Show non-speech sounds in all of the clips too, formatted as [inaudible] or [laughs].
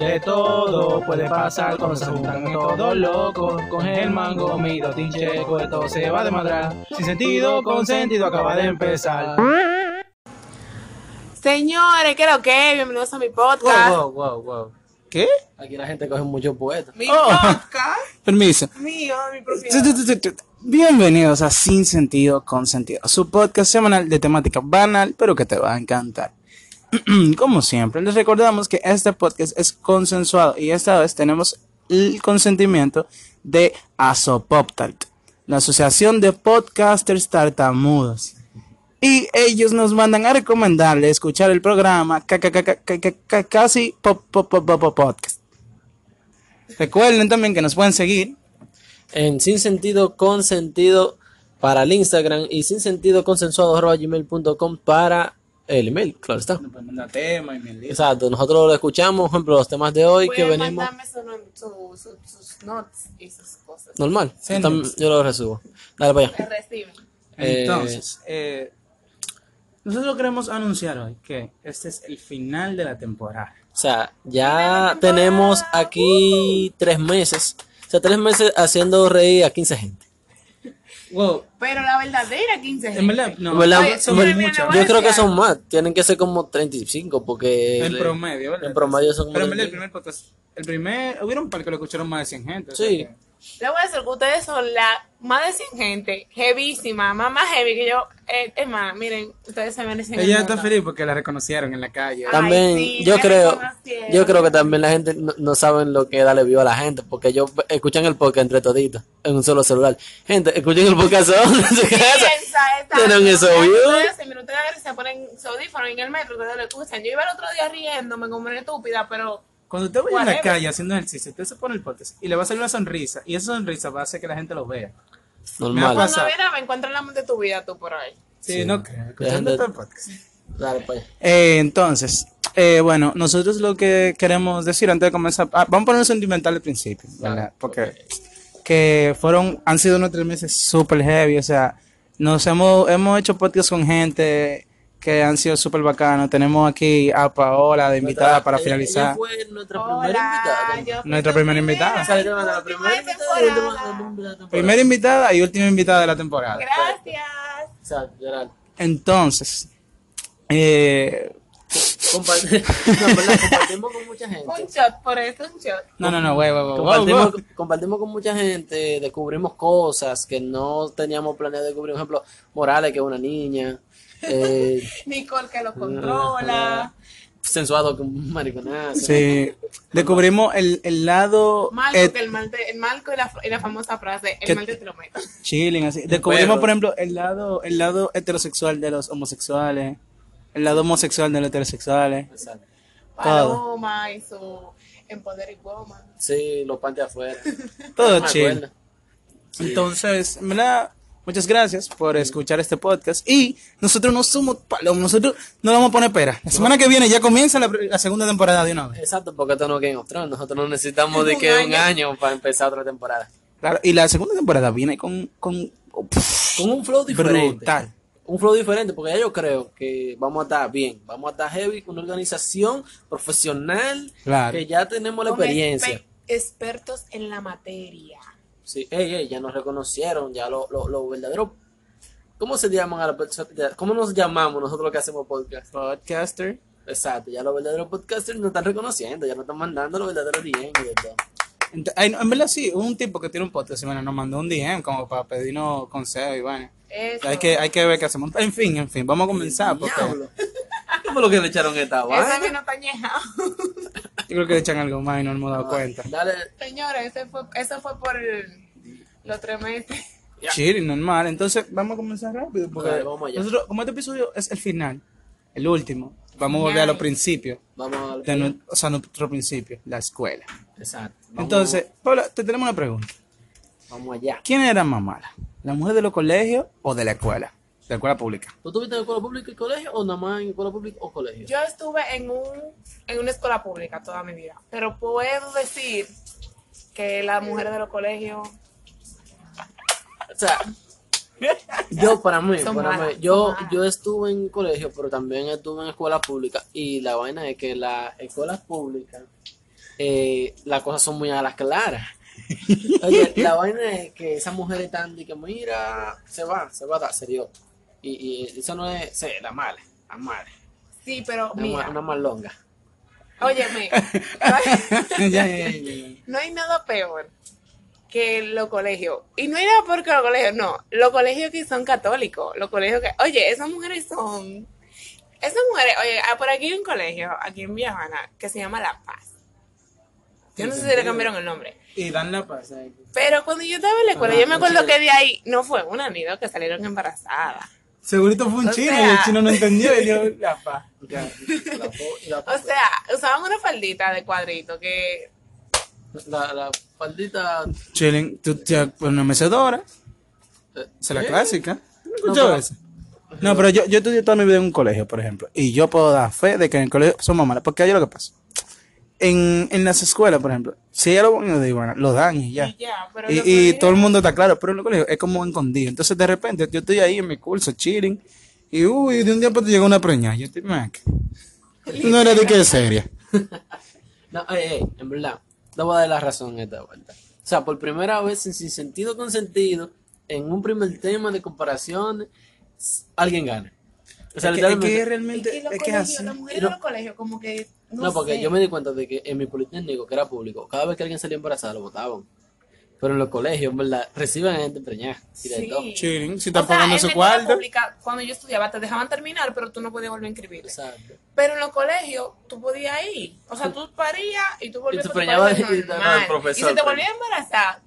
De todo puede pasar cuando se juntan todos locos. Coge el mango, mido, tincheco, esto se va de madrar. Sin sentido, con sentido, acaba de empezar. Señores, ¿qué es lo que? Bienvenidos a mi podcast. Wow, wow, wow. ¿Qué? Aquí la gente coge mucho poeta. Mi Oh. podcast [laughs] Permiso. mío, mi propiedad. Bienvenidos a Sin Sentido con Sentido, su podcast semanal de temática banal, pero que te va a encantar. [clears throat] Como siempre, les recordamos que este podcast es consensuado y esta vez tenemos el consentimiento de Asopoptalt, la Asociación de Podcasters Tartamudos. Y ellos nos mandan a recomendarle escuchar el programa ca- ca- ca- ca- ca- ca- ca- casi pop, pop, pop, pop, podcast. Recuerden también que nos pueden seguir En sin sentido, con sentido para el Instagram y sin sentido consensuado gmail.com para el email, claro está. tema y mi Exacto, nosotros lo escuchamos, por ejemplo, los temas de hoy que venimos su, su- su- sus notes y esas cosas. normal. Yo lo resubo. Dale para allá. Entonces, eh, nosotros queremos anunciar hoy que este es el final de la temporada. O sea, ya tenemos aquí tres meses. O sea, tres meses haciendo reír a 15 gente. Wow, Pero la verdadera 15 en verdad, no, ¿Verdad? Oye, son muchas. Yo creo que son más. Tienen que ser como 35 porque... En promedio, ¿verdad? En promedio son como Pero en verdad, el 35. primer podcast, el primer, hubieron un par que lo escucharon más de 100 gente. o Sí. sea que- Le voy a decir que ustedes son la más de 100 gente, heavísima, más, más heavy que yo. Eh, es más, miren, ustedes se merecen el Ella está mundo. feliz porque la reconocieron en la calle. Ay, También, sí, yo creo, yo creo que también la gente no, no saben lo que darle view a la gente, porque ellos escuchan el podcast entre toditos, en un solo celular. Gente, escuchen el podcast solo en su casa. Tienen eso view. Se miran, ustedes se ponen su audífono en el metro, ustedes lo escuchan. Yo iba el otro día riéndome como una estúpida, pero Cuando usted vaya en la calle haciendo ejercicio, usted se pone el podcast y le va a salir una sonrisa. Y esa sonrisa va a hacer que la gente lo vea. Normal. pasa- cuando viera me encuentro en la mente de tu vida tú por ahí. Sí, Sí. no creo. La Escuchando gente- todo el podcast. Dale allá. Eh, entonces, eh, bueno, nosotros lo que queremos decir antes de comenzar, ah, vamos a poner un sentimental al principio, ¿verdad? Porque que fueron, han sido unos tres meses súper heavy, o sea, nos hemos, hemos hecho podcasts con gente que han sido súper bacanos. Tenemos aquí a Paola de invitada para Ella- finalizar. ella fue nuestra primera invitada. Nuestra primera invitada. Primera, la invitada y última-. Primera invitada y última invitada de la temporada. Gracias. Exacto. Entonces, eh, Compart- [laughs] no, verdad, compartimos con mucha gente. Un shot por eso, un shot. no, no, no, güey, güey, güey, Compartimos, güey. compartimos con mucha gente, descubrimos cosas que no teníamos planeado descubrir. Por ejemplo, Morales, que es una niña. Eh, Nicole que lo controla. sensuado un mariconazo. Sí, descubrimos el, el lado et- que el, malte, el Marco y la, y la famosa frase, el Que- malte te lo meto. chilling así. Descubrimos, por ejemplo, el lado, el lado heterosexual de los homosexuales, el lado homosexual de los heterosexuales. Exacto. Paloma y su Empoder Woman. Sí, los panties afuera. Todo [laughs] chill. acuerdo. Entonces, en verdad, muchas gracias por escuchar este podcast. Y nosotros no somos palomos, nosotros no vamos a poner pera. La semana que viene ya comienza la, la segunda temporada de una vez. Exacto, porque esto no es Game of Thrones. Nosotros no necesitamos de que un año. para empezar otra temporada. Claro, y la segunda temporada viene con, con Con un flow diferente. brutal. Un flow diferente, porque ya yo creo que vamos a estar bien. Vamos a estar heavy, con una organización profesional. Claro. Que ya tenemos la Con experiencia. expertos en la materia. Sí, ey, ey, ya nos reconocieron, ya los lo, lo verdaderos. ¿Cómo se llaman a la persona? ¿Cómo nos llamamos nosotros los que hacemos podcast? Podcaster. Exacto, ya los verdaderos podcasters nos están reconociendo, ya nos están mandando los verdaderos DM y de todo. En verdad sí, un tipo que tiene un podcast y bueno, nos mandó un DM como para pedirnos consejos y bueno. Eso. Hay que, hay que ver qué hacemos. En fin, en fin, vamos a comenzar porque Diablo. ¿Qué fue lo que le echaron esta Ese vaina? vino está añejado. yo creo que le echan algo más y no nos hemos dado cuenta. Dale, Señores, ese fue, eso fue por los tres meses. Ya. Chill, normal. Entonces, vamos a comenzar rápido porque Dale, vamos allá. nosotros, como este episodio es el final, el último, vamos a volver a los principios, vamos a de nue- o sea, nuestro principio, la escuela. Exacto. Vamos- Entonces, Paula, te tenemos una pregunta. vamos allá. ¿Quién era más mala? ¿La mujer de los colegios o de la escuela? De la escuela pública. ¿Tú estuviste en escuela pública y colegio o nada más en escuela pública o colegio? Yo estuve en, un, en una escuela pública toda mi vida, pero puedo decir que las mujeres de los colegios O sea, yo para mí, Son para malas, mí, yo, yo estuve en colegio, pero también estuve en escuela pública y la vaina es que las escuelas públicas eh, las cosas son muy a las claras. [laughs] Oye, la vaina es que esas mujeres están de que mira, se va, se va a dar, se dio. Y, y eso no es, sí, la mala, la mala. Sí, pero Una, mira, una malonga. óyeme, [laughs] no hay nada peor que los colegios. Y no hay nada peor que los colegios, no. Los colegios que son católicos, los colegios que, oye, esas mujeres son, esas mujeres, oye, ah, por aquí hay un colegio, aquí en Villajuana, que se llama La Paz. Yo no sé si le cambiaron el nombre. Y dan la paz ahí. Pero cuando yo estaba en la escuela, Ah, yo me acuerdo que de ahí no fue una ni dos que salieron embarazadas. Segurito fue un O chino sea- y el chino no entendió y dio la paz. Ya, la, po- la, O sea, usaban una faldita de cuadrito que la, la faldita. Chilling, tú te una mecedora. eh, Esa es la clásica. ¿No pero- eso? No, pero yo, yo estudié toda mi vida en un colegio, por ejemplo. Y yo puedo dar fe de que en el colegio somos malas. Porque hay lo que pasa. En, en las escuelas, por ejemplo, si ella lo a iguana, lo dan y ya. y ya, pero Y, todo el mundo está claro, pero en los colegios es como escondido. Entonces, de repente, yo estoy ahí en mi curso, chilling. Y uy, de un día para otro llega una preñada. Yo estoy, Mac. No era de que seria. [laughs] No, eh, eh, en verdad, te voy a dar la razón esta vuelta. O sea, por primera vez, en sin sentido con sentido, en un primer tema de comparación, s- alguien gana. O sea, Es que, es que realmente Y los es que es colegios, así. las mujeres No. de los colegios, como que. No, No, porque sé. yo me di cuenta de que en mi politécnico, que era público, cada vez que alguien salía embarazada lo votaban. Pero en los colegios, en verdad, reciben a gente preñada. y de Sí. Chilling, si están pagando en su cuarto. cuando yo estudiaba, te dejaban terminar, pero tú no podías volver a inscribirte. Exacto. Pero en los colegios, tú podías ir. O sea, tú parías y tú volvías Y tú a tu y normal. profesor, si te volvías a embarazar,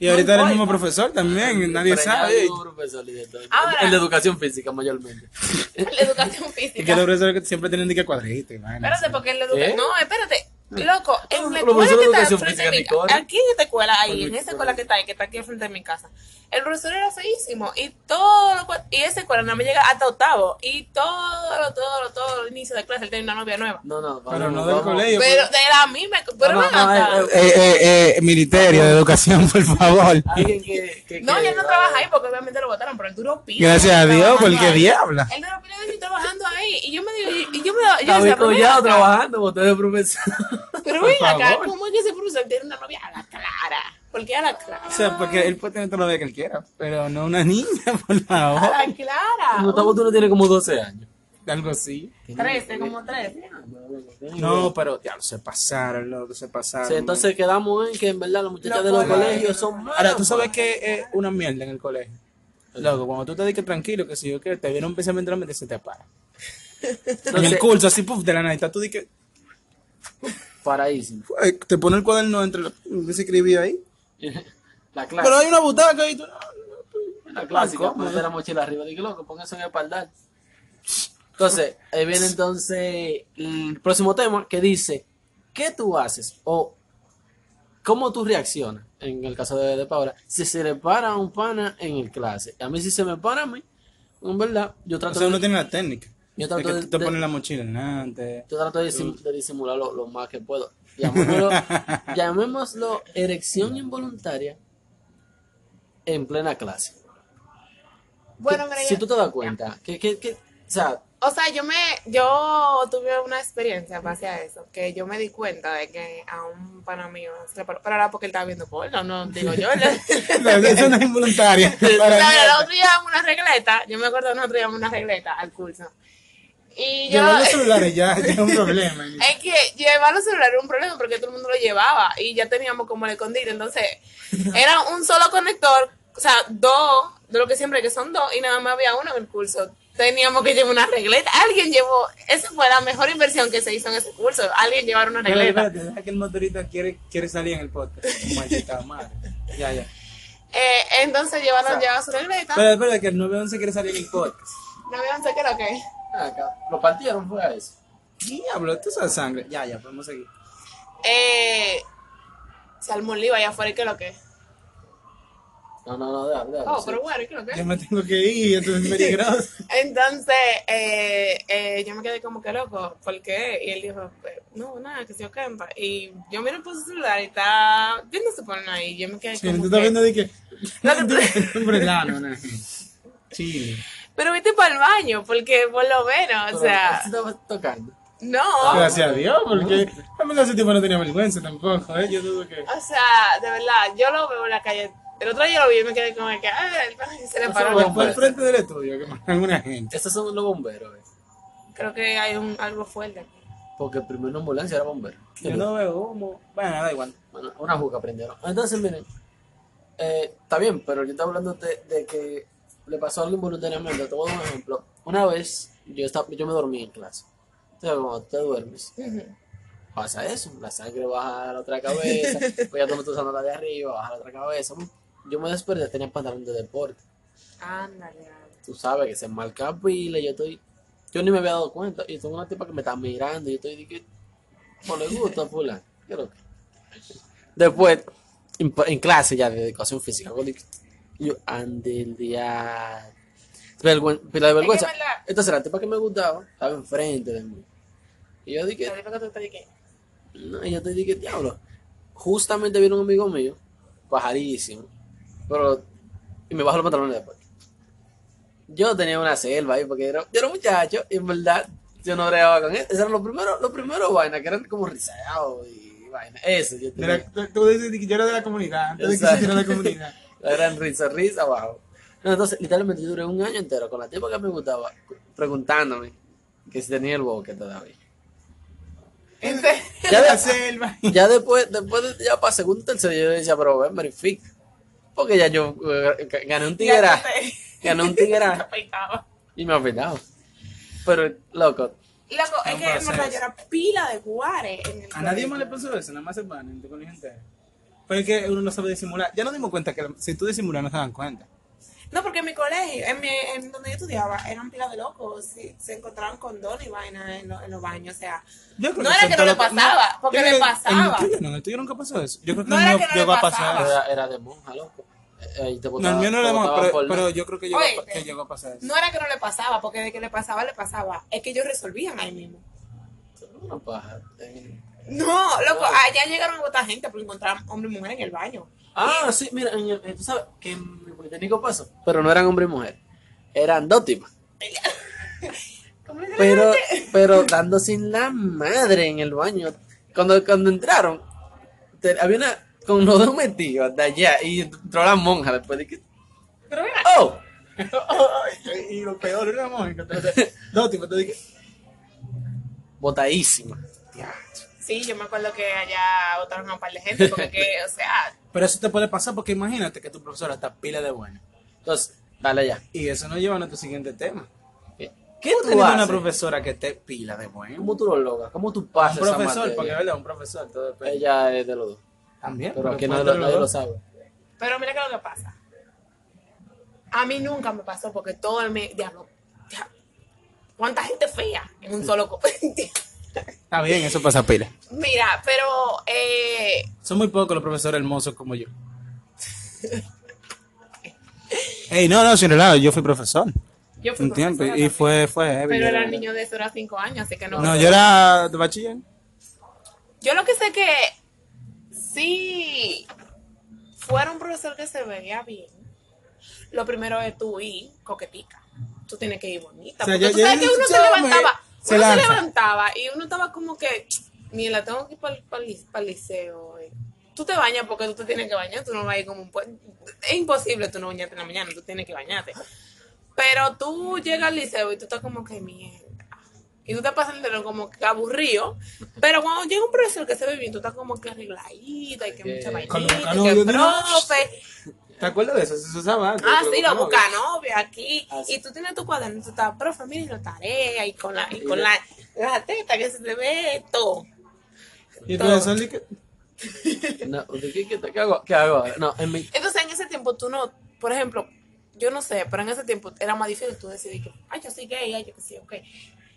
Y ahorita eres el No mismo profesor también, nadie sabe. un profesor. Ahora- En la educación física, mayormente. [laughs] la educación [laughs] Y que física. los profesores que siempre tienen que cuadrito y vaina, Espérate, porque en la educación. No, espérate. Loco, en de escuela que está enfrente de mi casa, aquí en esta escuela, ahí, en esa escuela que está ahí, que está aquí enfrente de mi casa, el profesor era feísimo y todo lo cual- y esa escuela no me llega hasta octavo y todo, lo- todo, lo- todo el inicio de clase él tenía una novia nueva. No, no, Pero no del vamos. colegio. Pero de la misma, pero No, no, acá. eh, Eh, eh, eh, ministerio de educación, por favor. [laughs] Alguien que. que No, que- él no trabaja ahí porque obviamente lo votaron, pero él duró pila. Gracias a Dios, porque diabla. Él duró pila de trabajando ahí. Y yo me digo, y yo me yo trabajando, usted de profesor. Pero ven acá, favor. ¿cómo es que ese profesor tiene una novia a la clara? ¿Por qué a la clara? O sea, porque él puede tener la vida que él quiera, pero no una niña, [laughs] por A favor. la clara. Gustavo, tú no tienes como 12 años. Algo así. Trece, como trece. No, pero diablo, se pasaron, loco, se pasaron. Sí, entonces quedamos en que en verdad las muchachas de los colegios. son malas. Ahora, tú sabes que es una mierda en el colegio. Loco, cuando tú te dices tranquilo, que si yo que te viene un pensamiento en la mente, se te apaga. [laughs] En el curso, así, puf, de la nada, tú dices. Eh, te pone el cuaderno entre lo que se escribía ahí. [laughs] La clase. Pero hay una butaca ahí, tú. La clásica, meter la mochila arriba. Dije, loco, póngase en el espaldar. Entonces, ahí viene [laughs] entonces el próximo tema que dice, ¿qué tú haces? O, ¿cómo tú reaccionas? En el caso de, de Paula, si se le para a un pana en el clase. A mí si se me para a mí, en verdad, yo O trato sea, de... uno tiene la técnica. Yo trato que de- tú te pones la mochila delante. Yo trato de, disim- de disimular lo, lo más que puedo. Llamémoslo, [laughs] llamémoslo erección involuntaria en plena clase. Bueno, mira, si yo- tú te das cuenta, que, que, que, o sea, O sea, yo me, yo tuve una experiencia base a eso, que yo me di cuenta de que a un pana mío se le paró, pero era porque él estaba viendo porno, no digo yo. [laughs] No, Eso no es involuntaria. [laughs] O sea, Para nosotros llevamos una regleta, yo me acuerdo que nosotros llevamos una regleta al curso. Y yo, Llevar los celulares ya, ya es un problema. [laughs] es que llevar los celulares era un problema porque todo el mundo lo llevaba y ya teníamos como el escondido, entonces [laughs] era un solo conector, o sea, dos, de lo que siempre que son dos, y nada más había uno en el curso. Teníamos que llevar una regleta. Alguien llevó, esa fue la mejor inversión que se hizo en ese curso. Alguien llevar una Espérate, regleta. espérate, deja que el motorista quiere, quiere salir en el podcast. [laughs] Maldita madre. Ya, ya. Eh, entonces llevaron, llevaban su regleta. Espera, espera, que el 911 quiere salir en el podcast. No me sé qué era lo que. Acá, lo partieron fue a eso. Diablo, tú sabes sangre. Ya, ya, podemos seguir. Eh, se armó un lío allá afuera y qué es lo que. No, no, no, déjalo, Oh, sí. pero bueno, ¿y qué es lo Yo que? me tengo que ir, esto es [laughs] peligroso. Entonces, eh, eh, yo me quedé como que loco, ¿por qué? Y él dijo, eh, no, nada, que se yo campa. Y yo miro por su celular y está viendo su porno ahí. Yo me quedé Sí, como tú estás que- viendo de que. No, [laughs] no, no. Sí. Pero viste para el baño, porque por lo menos, o sea, ¿sí estaba tocando. No. Gracias a Dios, porque a mí ese tipo no tenía vergüenza tampoco, ¿eh? Yo dudo que... O sea, de verdad, yo lo veo en la calle. El otro día yo lo vi y me quedé como que, ay, se le paró. Fue- al frente del estudio que matan una gente. Estos son los bomberos, eh. Creo que hay un, algo fuerte. aquí. Porque primero una ambulancia era bombero. Yo no veo humo. Bueno, da igual. Bueno, una juca prendieron. Entonces, miren, eh, está bien, pero yo estaba hablando de, de que le pasó algo involuntariamente. Te voy a dar un ejemplo. Una vez yo, estaba, yo me dormí en clase. Entonces, cuando te duermes, pasa eso. La sangre baja a la otra cabeza, [laughs] pues ya tú no estás usando la de arriba, baja a la otra cabeza. Yo me desperté, tenía pantalón de deporte. Ándale. Tú sabes que se marca pila, yo estoy. Yo ni me había dado cuenta. Y tengo una tipa que me está mirando. Y yo estoy de que. No le gusta, fulano. Después, en, en clase ya de educación física, yo dije, yo ande el día. Pila de vergüenza. Es que es verdad. Entonces la tipa que me gustaba estaba enfrente de mí. Y yo dije, Pero que tú te dije, no, y yo te dije, diablo. Justamente vino un amigo mío, pajarísimo, pero. Y me bajó los pantalones después. Yo tenía una selva ahí porque era, yo era muchacho y en verdad yo no bregaba con él. Esos eran los primeros, los primeros vainas que eran como rizados y vainas. Eso, yo De tenía. tú- tú dices que yo era de la comunidad, antes de que Exacto. existiera la comunidad. [laughs] Eran risa, risa abajo. No, entonces, literalmente yo duré un año entero con la tipa que me gustaba preguntándome que si tenía el boque todavía. Ya de la selva. [laughs] ya después, después de, ya para segundo tercero, yo decía, pero ven, verifica. Porque ya yo eh, gané un tigera, gané un tigera afeitaba. [laughs] y me afeitaba. Pero, loco, Loco, es que en verdad yo era pila de guares en el A nadie más le pasó eso, nada más se van en tu colegio entero. Pues es que uno no sabe disimular. Ya nos dimos cuenta que si tú disimulas no se dan cuenta. No, porque en mi colegio, en, mi, en donde yo estudiaba, eran pila de locos. sí, se encontraban con don y vaina en, lo- en los baños. O sea, Yo creo No era que no le pasaba, porque le pasaba. En el tuyo no, en el tuyo nunca pasó eso. Yo creo que No era que no le llegó a pasaba. pasar eso. era, era de monja, loco. Eh, No, el mío no era botaban pero, por pero yo creo que llegó, que llegó a pasar eso. no era que no le pasaba, porque de que le pasaba, le pasaba. Es que ellos resolvían ahí mismo. Una paja. eh. No, loco, allá llegaron a botar gente por encontrar hombre y mujer en el baño. Ah, sí, mira, en el- tú sabes que en mi Politécnico pasó. Pero no eran hombre y mujer. Eran dos tipas. [laughs] ¿Cómo es que Pero, pero dando sin la madre en el baño. Cuando, cuando entraron, te- había una con los dos metidos de allá y entró la monja después de que. Pero mira, ¡Oh! [laughs] y lo peor era Mónica. entonces, No, tipo, te dije. Botadísima. Sí, yo me acuerdo que allá botaron a un par de gente, porque que, o sea, [laughs] Pero eso te puede pasar porque imagínate que tu profesora está pila de buena. Entonces, dale ya. Y eso nos lleva a nuestro siguiente tema. ¿Qué, qué ¿Cómo tú tener una profesora que esté pila de buena? ¿Cómo tú lo logras? ¿Cómo tú Un pasas esa profesor, materia? porque es verdad, un profesor, todo depende. Ella es de los dos. También, Pero aquí nadie, lo, nadie sabe. pero mira qué es lo que pasa. A mí nunca me pasó porque todo el me diablo, cuánta gente fea en un solo co- [laughs] Está bien, eso pasa pila. Mira, pero eh, Son muy pocos los profesores hermosos como yo. [laughs] Ey, no, no, sin relajo, yo fui profesor yo fui un tiempo y fue, fue. Pero yo- era el niño de eso era cinco años, así que no. No, yo era de bachiller. Yo lo que sé que sí fuera un profesor que se veía bien. Lo primero es tú ir coquetica. Tú tienes que ir bonita. O sea, porque ya- tú sabes que uno se levantaba, se uno se levantaba y uno estaba como que, ni la tengo que ir para el liceo. hoy". Tú te bañas porque tú te tienes que bañar, tú no vas a ir como un Es imposible tú no bañarte en la mañana, tú tienes que bañarte. Pero tú llegas al liceo y tú estás como que mierda. Y tú te pasas el dedo como que aburrido. Pero cuando llega un profesor que se ve bien, tú estás como que arregladita y que Que- mucha vainita, que profe. ¿Te acuerdas de eso? Eso se usaba. Ah, sí, lo busca novia aquí. Y tú tienes tu cuaderno, tú estás, profe, miren la tarea y con la, y con la, la teta que se te ve todo. Y el todo. profesor dice que- [laughs] No, ¿de ¿qué, qué, qué hago? ¿Qué hago? No, en mi... Entonces, en ese tiempo tú no, por ejemplo, yo no sé, pero en ese tiempo era más difícil tú decidir que, ay, yo soy gay, ay, yo que sí, ok.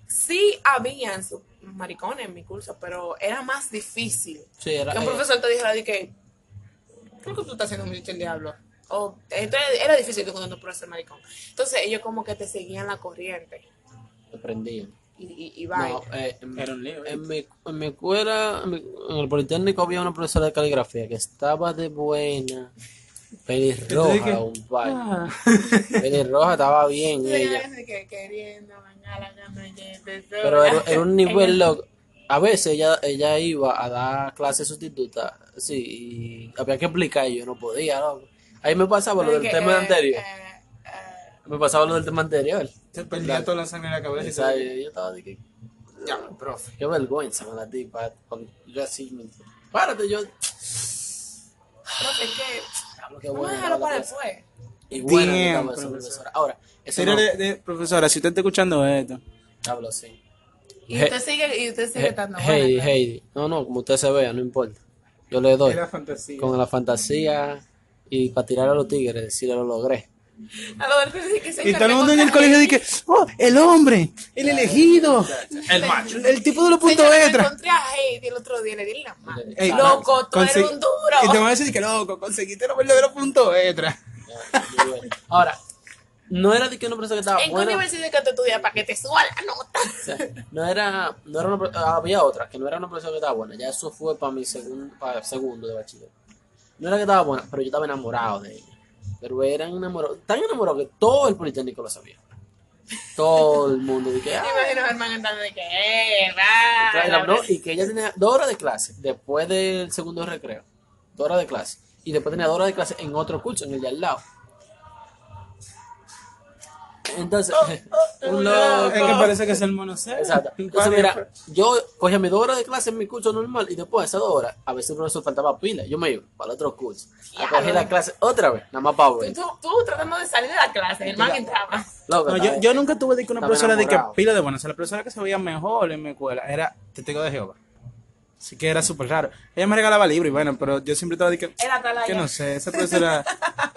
Sí habían sus maricones en mi curso, pero era más difícil. Sí, era... que un eh, profesor te dijera de que, creo que tú estás haciendo mucho el diablo. O, entonces era difícil que cuando un profesor maricón. Entonces ellos como que te seguían la corriente. me prendían. Y, y, y vaina. No, eh, en, Era un lío, en mi, en mi escuela, en, mi- en el Politécnico había una profesora de caligrafía que estaba de buena. pelirroja, un par. Ah. [laughs] Pelirroja estaba bien Sí, ella. que queriendo Pero era, era un [laughs] nivel loco. A veces ella, ella iba a dar clases sustitutas, sí, y había que explicar y yo no podía, loco. Ahí me pasaba lo del que, tema eh, anterior. eh, eh, Me pasaba lo del tema anterior. Se perdía toda la sangre en la cabeza. y yo, estaba de que, Ya, profe. qué vergüenza con la tipa. con- Yo así, me- párate, yo. profe, es que vamos a dejarlo para después. Y bueno, profesor. profesora. Ahora, eso no. de- de- profesora, si usted está escuchando esto, Hablo sí. Y usted sigue, y usted sigue estando Heidi, buena. Heidi. No, no, como usted se vea, no importa. Yo le doy. fantasía. Con la fantasía y para tirar a los tigres, si lo logré. A lo del que- que se Y todo el mundo en el colegio dice, oh, el hombre, el elegido, El macho. el tipo de los puntos extra. encontré a Heidi el otro día y le di la mano. Ey, Loco, tú eres un Y te duro. van a decir que loco, conseguiste los verdaderos puntos extra. Ahora, no era de que una persona que estaba ¿En qué buena. universidad que tú estudias para que te suba la nota? o sea, no era, no era una, había otra que no era una persona que estaba buena. Ya eso fue para mi segundo, para segundo de bachiller. No era que estaba buena, pero yo estaba enamorado de ella. Pero eran enamorados, tan enamorados que todo el politécnico lo sabía. Todo el mundo de que, [laughs] ah, imagino Germán entrando de que, eh, va. No, y que ella tenía dos horas de clase después del segundo recreo. Dos horas de clase. Y después tenía dos horas de clase en otro curso, en el de al lado. Entonces, [laughs] un loco. Es que parece que es el monocero. Exacto. [laughs] Entonces, mira, yo cogía mis dos horas de clase en mi curso normal y después de esas dos horas, a veces el profesor faltaba pila. Yo me iba para el otro curso a coger la clase otra vez, nada más para ver. Tú, tú tratando de salir de la clase, Germán entraba. Loco, No, yo, yo nunca tuve de que una profesora de que pila de buena. O sea, la profesora que se veía mejor en mi escuela era testigo de Jehová. Así que era súper raro. Ella me regalaba libros y bueno, pero yo siempre estaba de que. Era Atalaya. Que no sé, esa profesora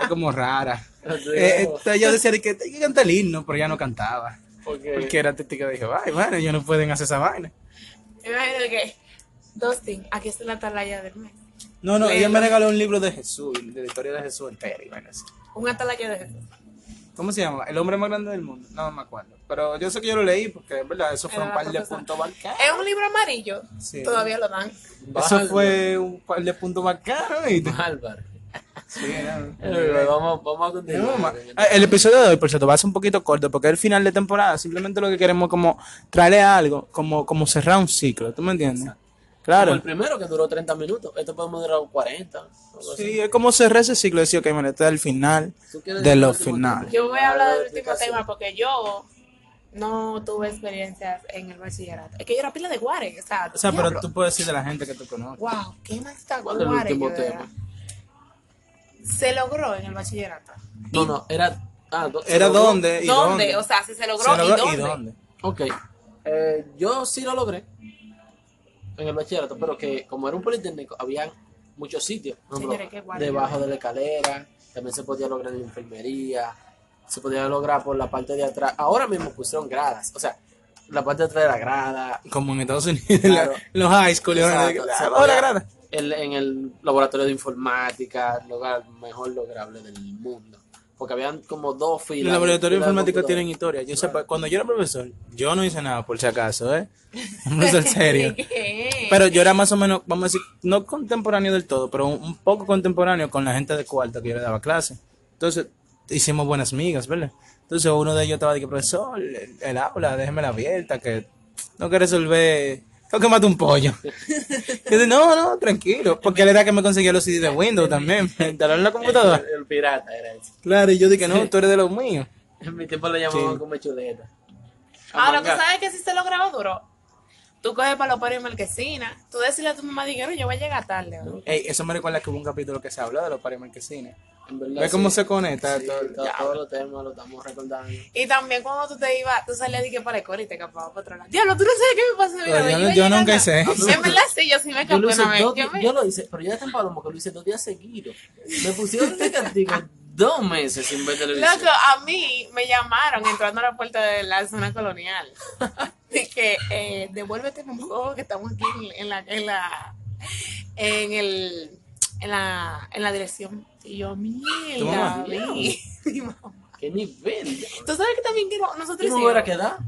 es como rara. Sí, [laughs] Eh, entonces yo decía de que hay que cantar el himno, pero ella no cantaba. Porque- Porque era testigo de Jehová. Y bueno, ellos no pueden hacer esa vaina. Me imagino que, Dustin, aquí está la atalaya del mes. No, no, ella me regaló un libro de Jesús, de la historia de Jesús entera y vaina así. Un atalaya de Jesús. ¿Cómo se llama? El hombre más grande del mundo. No me acuerdo. Pero yo sé que yo lo leí porque, es verdad, eso fue Era un par de puntos marcados. Es un libro amarillo. Sí. Todavía lo dan. Eso fue un par de puntos marcados. Y... Bárbaro. Sí, era- [laughs] Vamos, vamos a continuar. Ah, El episodio de hoy, por cierto, va a ser un poquito corto porque es el final de temporada. Simplemente lo que queremos como traerle algo, como, como cerrar un ciclo. ¿Tú me entiendes? Como Claro. el primero que duró 30 minutos. Esto podemos durar 40. algo así. Sí, es como cerrar ese ciclo. Decir, ok, bueno, este es el final ¿Tú quieres de los finales. Yo voy a hablar del último tema porque yo no tuve experiencias en el bachillerato. Es que yo era pila de guare. O sea, O sea, pero tú puedes decir de la gente que tú conoces. Wow, qué más está ¿Cuál es el guare. último tema? Se logró en el bachillerato. No, no, era. Ah, do- ¿Era dónde? ¿Y ¿Dónde? dónde? O sea, si se logró, Se logró, ¿y dónde? Ok. Eh, yo sí lo logré en el bachillerato, pero que como era un politécnico, había muchos sitios. Señores, debajo de la escalera, también se podía lograr en la enfermería, se podía lograr por la parte de atrás. Ahora mismo pusieron gradas, o sea, la parte de atrás de la grada. Como en Estados Unidos, Claro. en los high school. Exacto, grada. el- en el laboratorio de informática, el lugar mejor lograble del mundo. Porque habían como dos filas. Los laboratorios informáticos tienen historia. Yo sepa, cuando yo era profesor, yo no hice nada, por si acaso, ¿eh? [laughs] Un profesor serio. ¿Qué? Pero yo era más o menos, vamos a decir, no contemporáneo del todo, pero un, poco contemporáneo con la gente de cuarto que yo le daba clase. Entonces, hicimos buenas migas, ¿verdad? Entonces, uno de ellos estaba de que, profesor, el, el aula, déjemela abierta, que no que resolver, tengo que matar un pollo. [laughs] Yo, no, no, tranquilo, porque él era que me conseguía los CD de Windows también, [laughs] para instalar en la computadora. El, pirata era ese. Claro, y yo dije, no, tú eres de los míos. En [laughs] mi tiempo le llamaban Sí. como chuleta. Ahora, ¿tú sabes que si se lograba duro? Tú coges para los parios marquesina. Tú decirle a tu mamá, digo, yo voy a llegar tarde. ¿no? Ey, eso me recuerda que hubo un capítulo que se habló de los pares marquesines. ¿Ves cómo sí. se conecta Sí, todo? todo- Ya, todos los temas lo estamos recordando. Y también cuando tú te ibas, tú salías de que para el coro y te escapabas para otro lado. Diablo, tú no sabes qué me pasó. Yo iba yo nunca eso. En verdad sí, yo sí me Yo escapé una vez. Yo me- yo lo hice, pero ya está en Palomo que lo hice dos días seguidos. Me pusieron de castigo dos meses sin ver televisión. Loco, a mí me llamaron entrando a la puerta de la zona colonial. [laughs] De que eh, devuélvete mamá, que estamos aquí en la, en la, en el, en la, en la dirección. Y yo, ¿Tu mierda, vi. [laughs] Mi mamá. ¿Qué nivel? Tú sabes que también quiero, nosotros ¿Tú hicimos- quedado?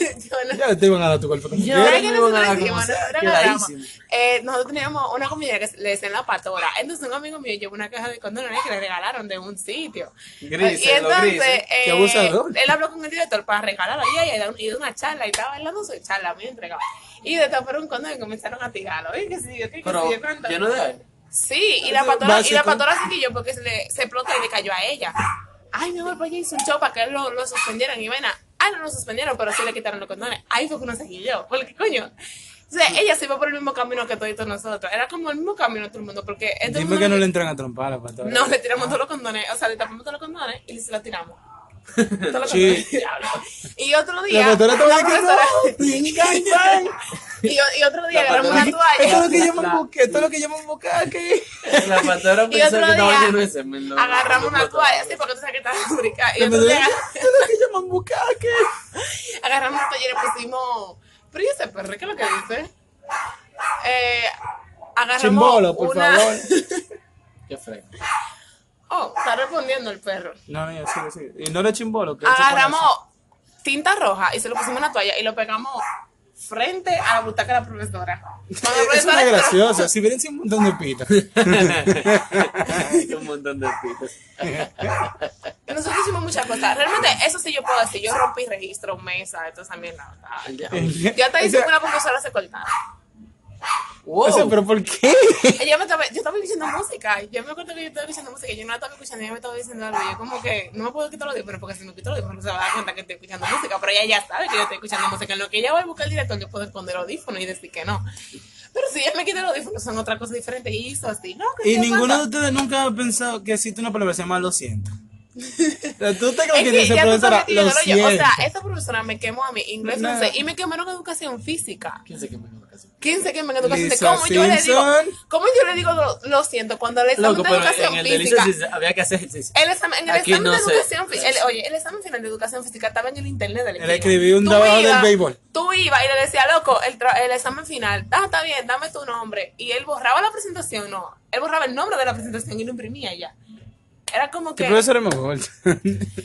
Yo no- Ya te iban a dar tu cuerpo. como Ya. quieras. ¿Sabes qué me van a nosotros sea, Nosotros eh, nosotros teníamos una comida que le decían la patora. Entonces un amigo mío llevó una caja de condones que le regalaron de un sitio. Grises, y entonces eh, Qué abusador. él habló con el director para regalarlo y ella y dio una charla y estaba bailando su charla, muy entregado. Y de tapar un condón y comenzaron a tirarlo. ¿eh? ¿Qué sé yo? ¿Qué, qué Pero sé yo? cuánto? lleno de aire. Sí, y la patora, y la patora se quilló porque se, le, se explotó y le cayó a ella. Ay, mi amor, pues ella hizo un show para que lo, lo suspendieran y vaina. Ah, no lo suspendieron, pero sí le quitaron los condones. Ahí fue que uno se quilló. Porque, coño. O sea, ella se iba por el mismo camino que todos nosotros. Era como el mismo camino todo el mundo. Porque el Dime mundo- que no le entran a trompar a la patada. No, le tiramos todos los condones. O sea, le tapamos todos los condones y se los tiramos. [laughs] Todos los Sí. condones. Y otro día. La patora la profesora- no. [laughs] y, y otro día La agarramos una patora- Esto es toalla. lo que llaman La- buque, esto es lo que llaman bucaque. La patora Y pensó que estaba lleno de semen. Agarramos una toalla, sí, porque tú sabes que está lubricada. Y otro día Esto es lo que llaman [laughs] bucaque. agarramos una toalla y le pusimos. Pero ¿y ese perro? ¿Qué es lo que dice? Eh, agarramos. Chimbolo, por una... favor. [laughs] Qué fresco. Oh, está respondiendo el perro. No, no, sigue, sigue. Y no le chimbolo. que Agarramos tinta roja y se lo pusimos en una toalla y lo pegamos frente a la butaca de la profesora. Cuando la así. Es una profesora graciosa. Si vienen sin un montón de pitas. un montón de pitos. [laughs] Nosotros hicimos muchas cosas. Realmente, eso sí yo puedo decir. Yo rompí registro, mesa, entonces también la Yo hasta hice O sea, que una profesora se cortara. Wow. o sea, pero ¿por qué? Ella me estaba, yo estaba escuchando música. Yo me acuerdo que yo estaba escuchando música y yo no la estaba escuchando. Ella me estaba diciendo algo. Y yo, como que no me puedo quitar los audífonos porque si me quito los audífonos se va a dar cuenta que estoy escuchando música. Pero ella ya sabe que yo estoy escuchando música. En lo que ella va a buscar el director, yo puedo esconder audífonos y decir que no. Pero si ella me quita los audífonos, son otra cosa diferente. Y hizo así, Y ninguno de ustedes nunca ha pensado que existe una palabra que se llama lo siento. [laughs] O sea, tú te Es crees que dice profesora, lo yo- siento. O sea, esta profesora me quemó a mí inglés, No. francés y me quemó en educación física. ¿Quién se quemó en educación? ¿Quién se quema en educación Lisa? ¿Cómo yo le digo? ¿Cómo yo le digo lo, lo siento cuando el examen Loco, de educación en el de física... licencia había que hacer ejercicio. El examen, en el Aquí examen no de sé. educación física, oye, el examen final de educación física estaba en el internet del Él escribió un trabajo del béisbol. Tú ibas y le decía, loco, el, tra- el examen final, ah, está bien, dame tu nombre. Y él borraba la presentación, no, él borraba el nombre de la presentación y lo imprimía ya. Era como ¿Qué que... profesor es mejor? [laughs]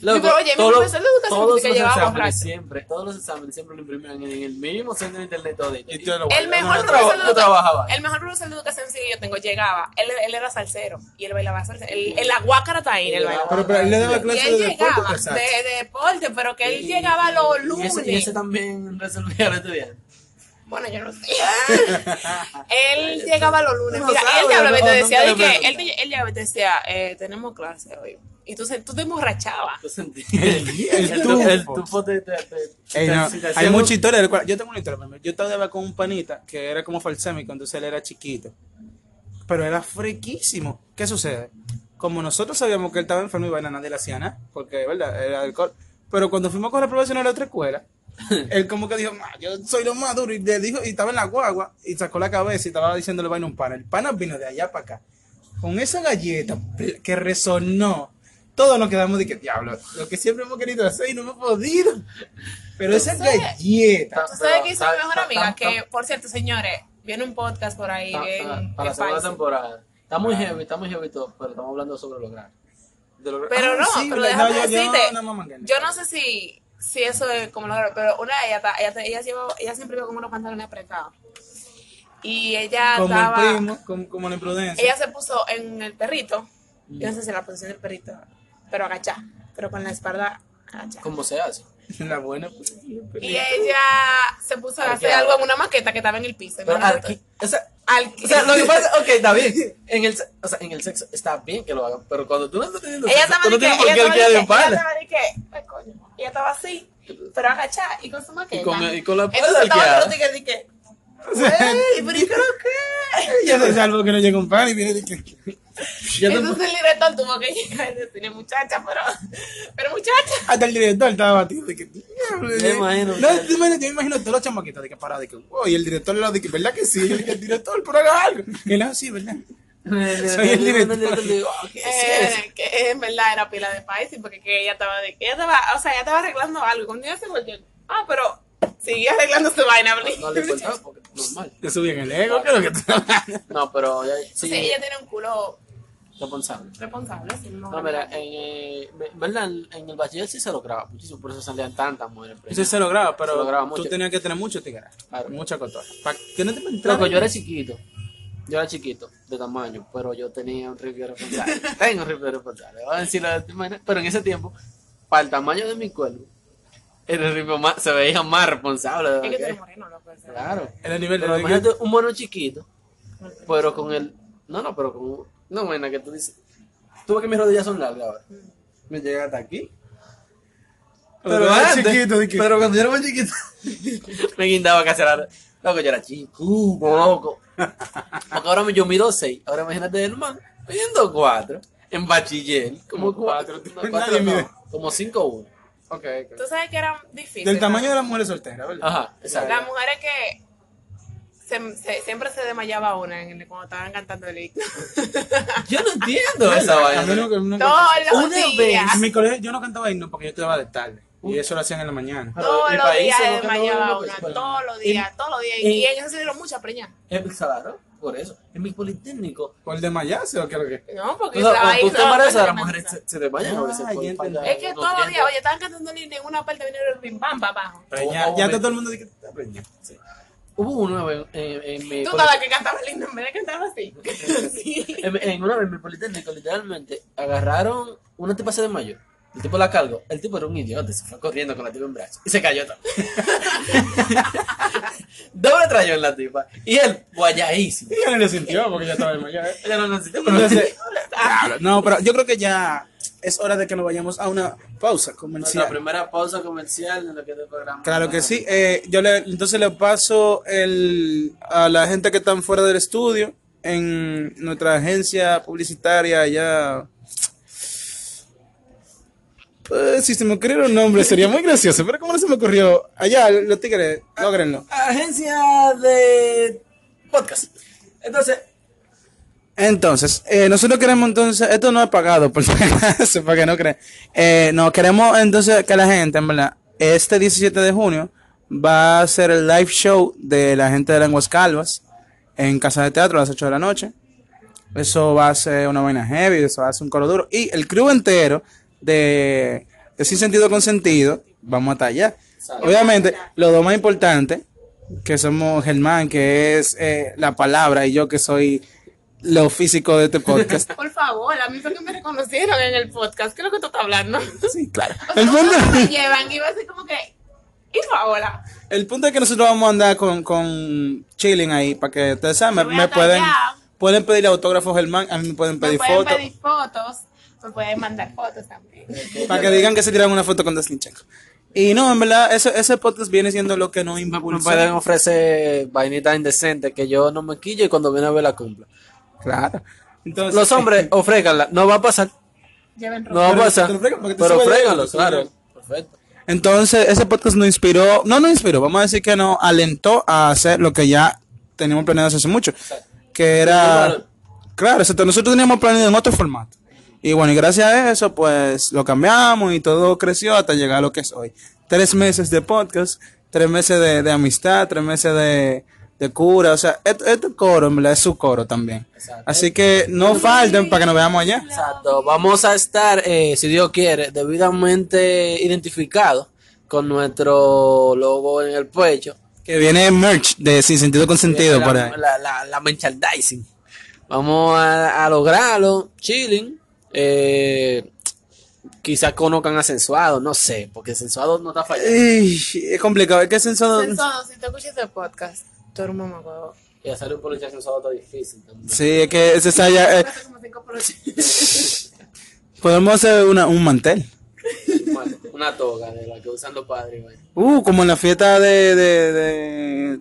Loco, pero oye, mi todos- profesor de educación todos física los borracho. siempre, todos los exámenes siempre lo imprimían en el mismo centro de internet todito. Y tú lo El mejor, yo profesor traba- de trabajaba. educación, el mejor profesor de educación física que yo tengo llegaba. Él, él era salsero y él bailaba salsa. Él, en la guácara está ahí, él bailaba. Pero, pero él le daba Y clase él de deporte. llegaba de, de deporte, pero que él llegaba los Y lunes. ese, y ese también resolvía al estudiante. Bueno, yo no sé. [laughs] él llegaba los lunes. No Mira, sabe, él llegaba y no, te decía, de no, que, él, te- él llegaba y te decía, eh, tenemos clase hoy. Y tú, tú te emborrachabas. [laughs] El- el El tu- el tufo. te- te- te- Ey, te- no, si te hay mucha historia del cual- Yo tengo una historia. primero. Yo estaba con un panita que era como falsémico, entonces él era chiquito. Pero era friquísimo. ¿Qué sucede? Como nosotros sabíamos que él estaba enfermo y vaina, nadie le hacía nada, porque, ¿verdad? Era alcohol. Pero cuando fuimos con la profesional a la otra escuela, [laughs] él como que dijo, "Ma, yo soy lo más duro. Y le dijo, y estaba en la guagua, y sacó la cabeza y estaba diciéndole vaina a un pana. El pana vino de allá para acá. Con esa galleta que resonó, todos nos quedamos de que, diablo, lo que siempre hemos querido hacer y no hemos podido. Pero esa sabes- galleta. ¿Tú sabes qué hizo mi mejor amiga? Que, por cierto, señores, viene un podcast por ahí Está- bien, está- bien para la segunda temporada. Está muy heavy, está muy heavy todo, pero estamos hablando sobre lograr. Pero Ah, no, sí, pero déjame no, yo- yo decirte, no yo no sé si, si eso es como lo pero una de ellas, ella, ella, lleva- ella siempre iba con unos pantalones apretados. Y ella Como estaba, el primo, como, como la imprudencia. ella se puso en el perrito, yo no sé si en la posición del perrito, pero agachada, pero con la espalda agachada. ¿Cómo se hace? [laughs] La buena. pues, Y ella se puso a hacer algo en una maqueta que estaba en el piso. Pero aquí, o sea, o sea, lo que pasa, ok, [laughs] está bien. En el, o sea, en el sexo está bien que lo hagan, pero cuando tú no estás teniendo ella sexo, estaba tú de no que, tienes por ella qué estaba de que, ella estaba de que, ay, coño, ella estaba así, pero agachada y con su maqueta. Y con, y con la Entonces espalda estaba arqueada. otro tigre de que, [laughs] "Ey, pero ¿y qué que? Ya se salvo que no llega un pan y viene de que. Entonces el director tuvo que llegar y decirle, muchacha, pero, pero muchacha. Hasta el director estaba batido de que. Me imagino. No, yo me imagino todos los chamaquitos de que parado, de que, wow, y el director le de que, ¿verdad que sí? Y yo le dije, el director, pero haga algo. Y él, ah, sí, ¿verdad? Soy el director. "Ah, ¿qué es eso?". Eh, que en verdad era pila de país, porque que ella estaba de que ella estaba, o sea, ella estaba arreglando algo. Cuando ella se volvió, ah, pero seguía arreglando su vaina. No le importaba porque normal. Te subí en el ego, creo que No, pero sí, Sí, ella tiene un culo responsable. Responsable, sí, no. No, mira, en, eh, ¿verdad? En el bachiller sí se lograba muchísimo, por eso salían tantas mujeres. Eso se lograba, pero Se lograba tú tenías que tener mucho tigre. Claro. Mucha cotorra. Pa' que no te Loco, yo era chiquito. Yo era chiquito, de tamaño, pero yo tenía un rifle responsable. [laughs] Tengo un rifle responsable. Vamos a decirlo de manera. Pero en ese tiempo, para el tamaño de mi cuerpo, el rifle más- se veía más responsable. de lo Es que tú eres es. moreno, loco. o sea. Claro. Era el nivel Pero de imagínate un mono chiquito, pero con el. No, no, pero con. No, buena, que tú dices. Tú ves que mis rodillas son largas ahora. Me llega hasta aquí. Pero era antes- chiquito, di que- Pero cuando yo era más chiquito, [laughs] me guindaba casi la. Loco, yo era chico, loco. Porque ahora me- yo mido 6. Ahora imagínate, hermano, midiendo 4. En bachiller. Como Como 4. cuatro. Nadie mide. Como 5 1. Ok, ok. Tú sabes que era difícil. Del ¿no? tamaño de las mujeres solteras, ¿verdad? Ajá, exacto. Las mujeres que se- se- siempre se desmayaba una en el- cuando estaban cantando el himno. [laughs] Yo no entiendo esa vaina. Todos los Una días. vez- En mi colegio yo no cantaba himno porque yo estudiaba de tarde. Y eso lo hacían en la mañana. Todos los días se desmayaba una. que se- Todos los días, todos los días. Y en eso se dieron mucha preña. Eh, Claro, por eso. En mi politécnico. ¿Por desmayarse o qué es lo que? No, porque O sea, estaba ahí. cuando tú te estaba embarazas, las mujeres se, se desmayan. a veces Ah, Es que todos los días, oye, estaban cantando el himno y en una parte vinieron el pim pam, papá. Ya está todo el mundo dice que está preñado. Hubo una vez en, en mi Tú estabas que cantaba el himno en vez de cantar así. [laughs] Sí. en, en una vez en mi politécnico, literalmente, agarraron una tipa se desmayó. El tipo la cargó. El tipo era un idiota, se fue corriendo con la tipa en brazos. Y se cayó también. [laughs] Doble trayó en la tipa. Y él, guayadísimo. Ella no lo sintió porque ya estaba desmayada. Ella no lo sintió, pero Entonces, diablo, no, pero yo creo que ya es hora de que nos vayamos a una pausa comercial. primera pausa comercial en lo que es el programa. Claro que sí. Eh, yo le, entonces le paso el, a la gente que están fuera del estudio en nuestra agencia publicitaria allá. Pues, si se me ocurriera un nombre sería muy gracioso, pero ¿cómo no se me ocurrió? Allá, los tigres, logrenlo. Agencia de podcast. Entonces, Entonces, eh, nosotros queremos entonces, esto no es pagado, por acaso, [laughs] para que no crean. Eh, no, queremos entonces que la gente, en verdad, este 17 de junio va a ser el live show de la gente de Lenguas Calvas en Casa de Teatro a las 8 de la noche. Eso va a ser una vaina heavy, eso va a ser un coro duro. Y el crew entero de, de Sin Sentido con Sentido, vamos a estar allá. Obviamente, los dos más importantes, que somos Germán, que es eh, la palabra, y yo que soy lo físico de este podcast. [laughs] Por favor, a mí fue que me reconocieron en el podcast. ¿Qué es lo que tú estás hablando? Sí, claro. O sea, El punto, ¿cómo me [laughs] llevan? Iba a ser como que. ¿Y ahora? el punto es que nosotros vamos a andar con, con chilling ahí, para que ustedes saben, me, me pueden, pueden pedir autógrafos Germán, a mí me pueden Me pedir pueden fotos, pedir fotos. Me pueden mandar fotos también. para que digan que se tiran una foto con Deslinchenko. Y no, en verdad, ese, ese podcast viene siendo lo que nos me impulsa. pueden ofrecer vainitas indecentes que yo no me quille y cuando viene a ver la cumpla. Claro. Entonces, Los hombres, [laughs] ofréganla. No va a pasar. Lleven No va a pasar. pero fréganlo, claro. Perfecto. Entonces, ese podcast nos inspiró, no nos inspiró, vamos a decir que nos alentó a hacer lo que ya teníamos planeado hace mucho, que era, Claro. claro, exacto, nosotros teníamos planeado en otro formato. Y bueno, y gracias a eso, pues lo cambiamos y todo creció hasta llegar a lo que es hoy. Tres meses de podcast, tres meses de, de amistad, tres meses de, de cura, o sea, este, este coro, en verdad, es su coro también. Exacto. Así que no falten para que nos veamos allá. Exacto. Vamos a estar, eh, si Dios quiere, debidamente identificados con nuestro logo en el pecho. Que viene merch de Sin Sentido con Sentido la, por ahí. La, la, la merchandising. Vamos a, a lograrlo, chilling. Eh, quizás conozcan a Sensuado, no sé, porque Sensuado no está fallando. Ey, es complicado, es que Sensuado... Sensuado, si te escuchas este podcast, Y hacer un policía Sensuado está difícil también. Sí, es que ese es allá, eh, [laughs] podemos hacer una, un mantel. Bueno, una toga de la que usan los padres. bueno. Uh, como en la fiesta de, de, de,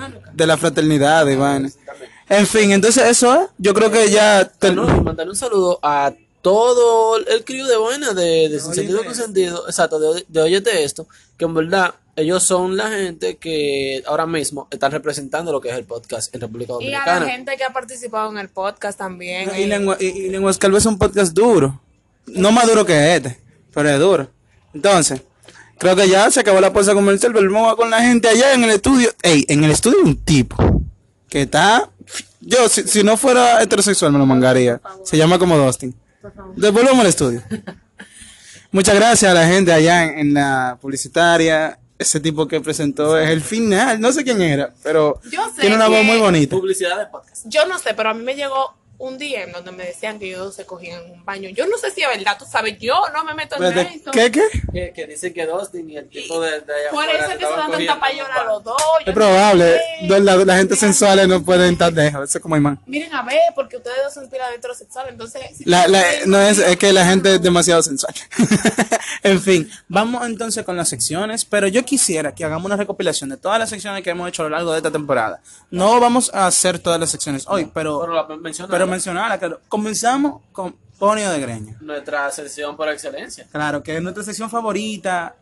Ah, de la fraternidad, Iván. También. En fin, entonces eso es. Yo creo que ya... y mandarle un saludo a todo el crew de buena de, de Sin Sentido con Sentido, exacto, de, de Óyete Esto, que en verdad ellos son la gente que ahora mismo están representando lo que es el podcast en República Y a la Dominicana. gente que ha participado en el podcast también. Y, eh. Lengua, y, y Lenguas es un podcast duro. No más duro que este, pero es duro. Entonces, creo que ya se acabó la pausa comercial, pero vamos con la gente allá en el estudio. Ey, en el estudio hay un tipo que está Yo, si, si no fuera heterosexual, me lo mangaría. Se llama como Dustin. Devolvemos al estudio. Muchas gracias a la gente allá en, en la publicitaria. Ese tipo que presentó es el final. No sé quién era, pero Yo sé tiene una voz que- muy bonita. Publicidad de podcast. Yo no sé, pero a mí me llegó un día en donde me decían que ellos se cogían en un baño. Yo no sé si es verdad, tú sabes, yo no me meto en eso. ¿Qué, qué? Que, que dicen que Dustin y el tipo de, de allá Por eso es que se dan tanta un los dos. Es no probable. sé. La, la gente Miren, sensual no puede estar dejo. Eso es como imán. Miren a ver, porque ustedes dos son pila de heterosexual, entonces... si La, la, no es, es que la gente es demasiado sensual. [laughs] en fin, vamos entonces con las secciones, pero yo quisiera que hagamos una recopilación de todas las secciones que hemos hecho a lo largo de esta temporada. No vamos a hacer todas las secciones hoy, pero, Pero la pero mencionarla, claro. Comenzamos con Ponio de Greña. Nuestra sección por excelencia. Claro, que es nuestra sección favorita,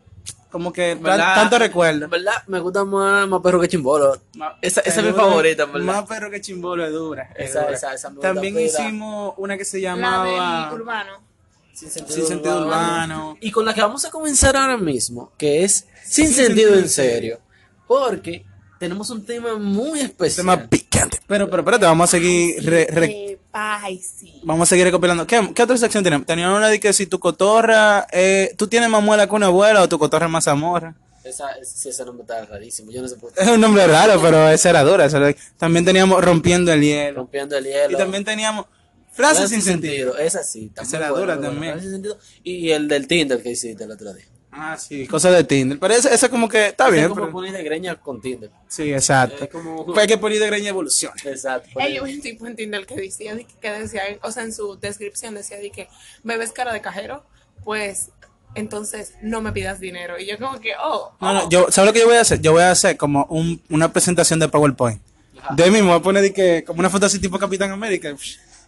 como que ¿Verdad? tanto recuerdo. Verdad, me gusta más, más perro que chimbolo. Esa, esa es mi favorita, verdad. Más perro que chimbolo es dura. es Esa- dura. esa- esa También hicimos una que se La llamaba urbano. Sin Sin sentido urbano. Y con la que vamos a comenzar ahora mismo, que es Sin, Sin sentido, sentido en serio. Porque tenemos un tema muy especial. Tema picante. Pero, pero, espérate, vamos a seguir re- re- ay, sí. Vamos a seguir recopilando. ¿Qué, qué otra sección tenemos? Teníamos una de que si tu cotorra, eh, tú tienes más muela que una abuela o tu cotorra es más zamorra. Esa, ese, ese nombre está rarísimo. Yo no sé por Es qué. un nombre raro, pero esa era dura. esa era- También teníamos rompiendo el hielo. Rompiendo el hielo. Y también teníamos frases Frases sin sentido. Esa sí. Esa era dura también. Frases sin sentido. Y el del Tinder que hiciste el otro día. Ah, sí, cosas de Tinder. Pero esa, esa como que está Es bien. como pero- poner de greña con Tinder. Sí, exacto. Es como- Pues hay que poner de greña evolución. Exacto. Ey, yo vi un tipo en Tinder que decía, de que- que decía, o sea, en su descripción decía de que me ves cara de cajero, pues entonces no me pidas dinero. Y yo como que, oh, No, no, yo, ¿sabes lo que yo voy a hacer? Yo voy a hacer como un, una presentación de PowerPoint. De mí me voy a poner de que, como una foto así tipo Capitán América.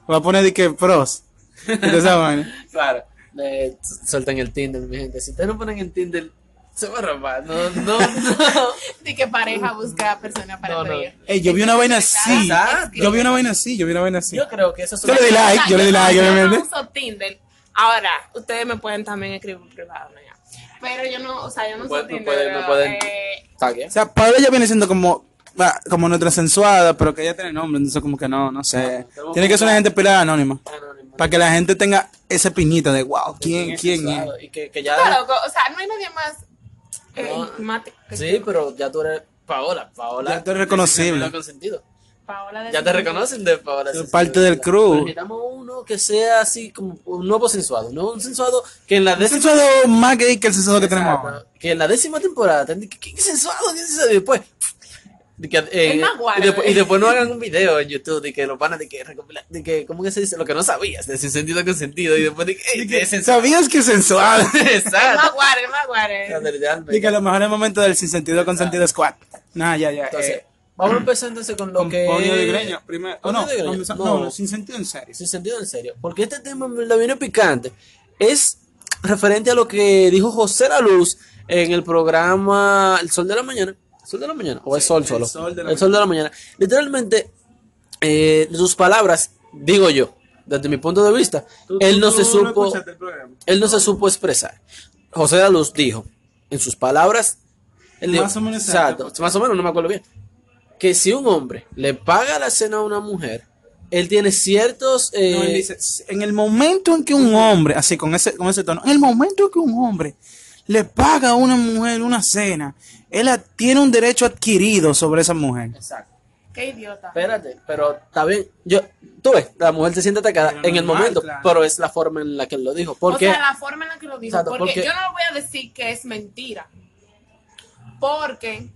Voy a poner de que pros. [laughs] Esa vaina. Claro. Eh, suelten el Tinder, mi gente. Si ustedes no ponen el Tinder, se va a robar. No, no, no. [laughs] de que pareja busca persona para No, no. yo vi una vaina así. Yo vi una vaina así, yo vi una vaina así. Yo creo que eso es Yo le di like, yo le di like, yo no obviamente. uso Tinder. Ahora, ustedes me pueden también escribir privado, ¿no? Ya. Pero yo no, o sea, yo no uso Tinder. pueden- me pero, pueden- eh. O sea, Paola ya viene siendo como, como nuestra sensuada, pero que ella tiene nombre, entonces como que no, no sé. Tiene que ser una gente pelada anónima. Para que la gente tenga ese piñito de wow, ¿quién, quién es? Claro, Y que, que ya. claro, o sea, no hay nadie más eh, No. enigmático que Sí, pero ya tú eres Paola. Paola. Ya tú eres reconocible. Paola de Ya te reconocen de Paola. Sí, parte del crew. Pero Necesitamos uno que sea así como un nuevo sensuado. ¿no? Un sensuado que en la Un décima. sensuado más gay que el sensuado que tenemos ahora. Que en la décima temporada. ¿qué, qué, qué sensuado? ¿Qué sensuado? Y después. De que, eh, El más y, después, y después no hagan un video en YouTube de que lo van a de que recopilar, de que, ¿cómo que se dice? Lo que no sabías, de sin sentido con sentido, y después de que, es sensual. ¿Sabías que es sensual? El [laughs] Exacto. más guare, el más guare. Realmente. y que a lo mejor es el momento del sin sentido con sentido squad. Nah, ya, ya. Entonces, eh, vamos a empezar entonces con lo con que. ponio de greña primero. Oh, no, de greña. No. no, no, sin sentido en serio. Sin sentido en serio. Porque este tema verdad viene picante. Es referente a lo que dijo José La Luz en el programa El Sol de la Mañana. ¿El Sol de la Mañana? ¿O es Sol El solo? Sol de la el Sol de la Mañana. Literalmente, eh, sus palabras, digo yo, desde mi punto de vista, Tú- él tú- no se supo. Él no se supo expresar. José La Luz dijo, en sus palabras, él dijo, Más o menos exacto, exacto. más o menos, no me acuerdo bien, que si un hombre le paga la cena a una mujer, él tiene ciertos... eh, No, él dice, en el momento en que un hombre, así con ese, con ese tono, en el momento en que un hombre le paga a una mujer una cena, él tiene un derecho adquirido sobre esa mujer. Exacto. Qué idiota. Espérate, pero está bien. Yo, tú ves, la mujer se siente atacada Pero en el normal, momento, claro. pero es la forma en la que él lo dijo. Porque, O sea, la forma en la que lo dijo. Exacto, porque, porque- yo no lo voy a decir que es mentira. Porque,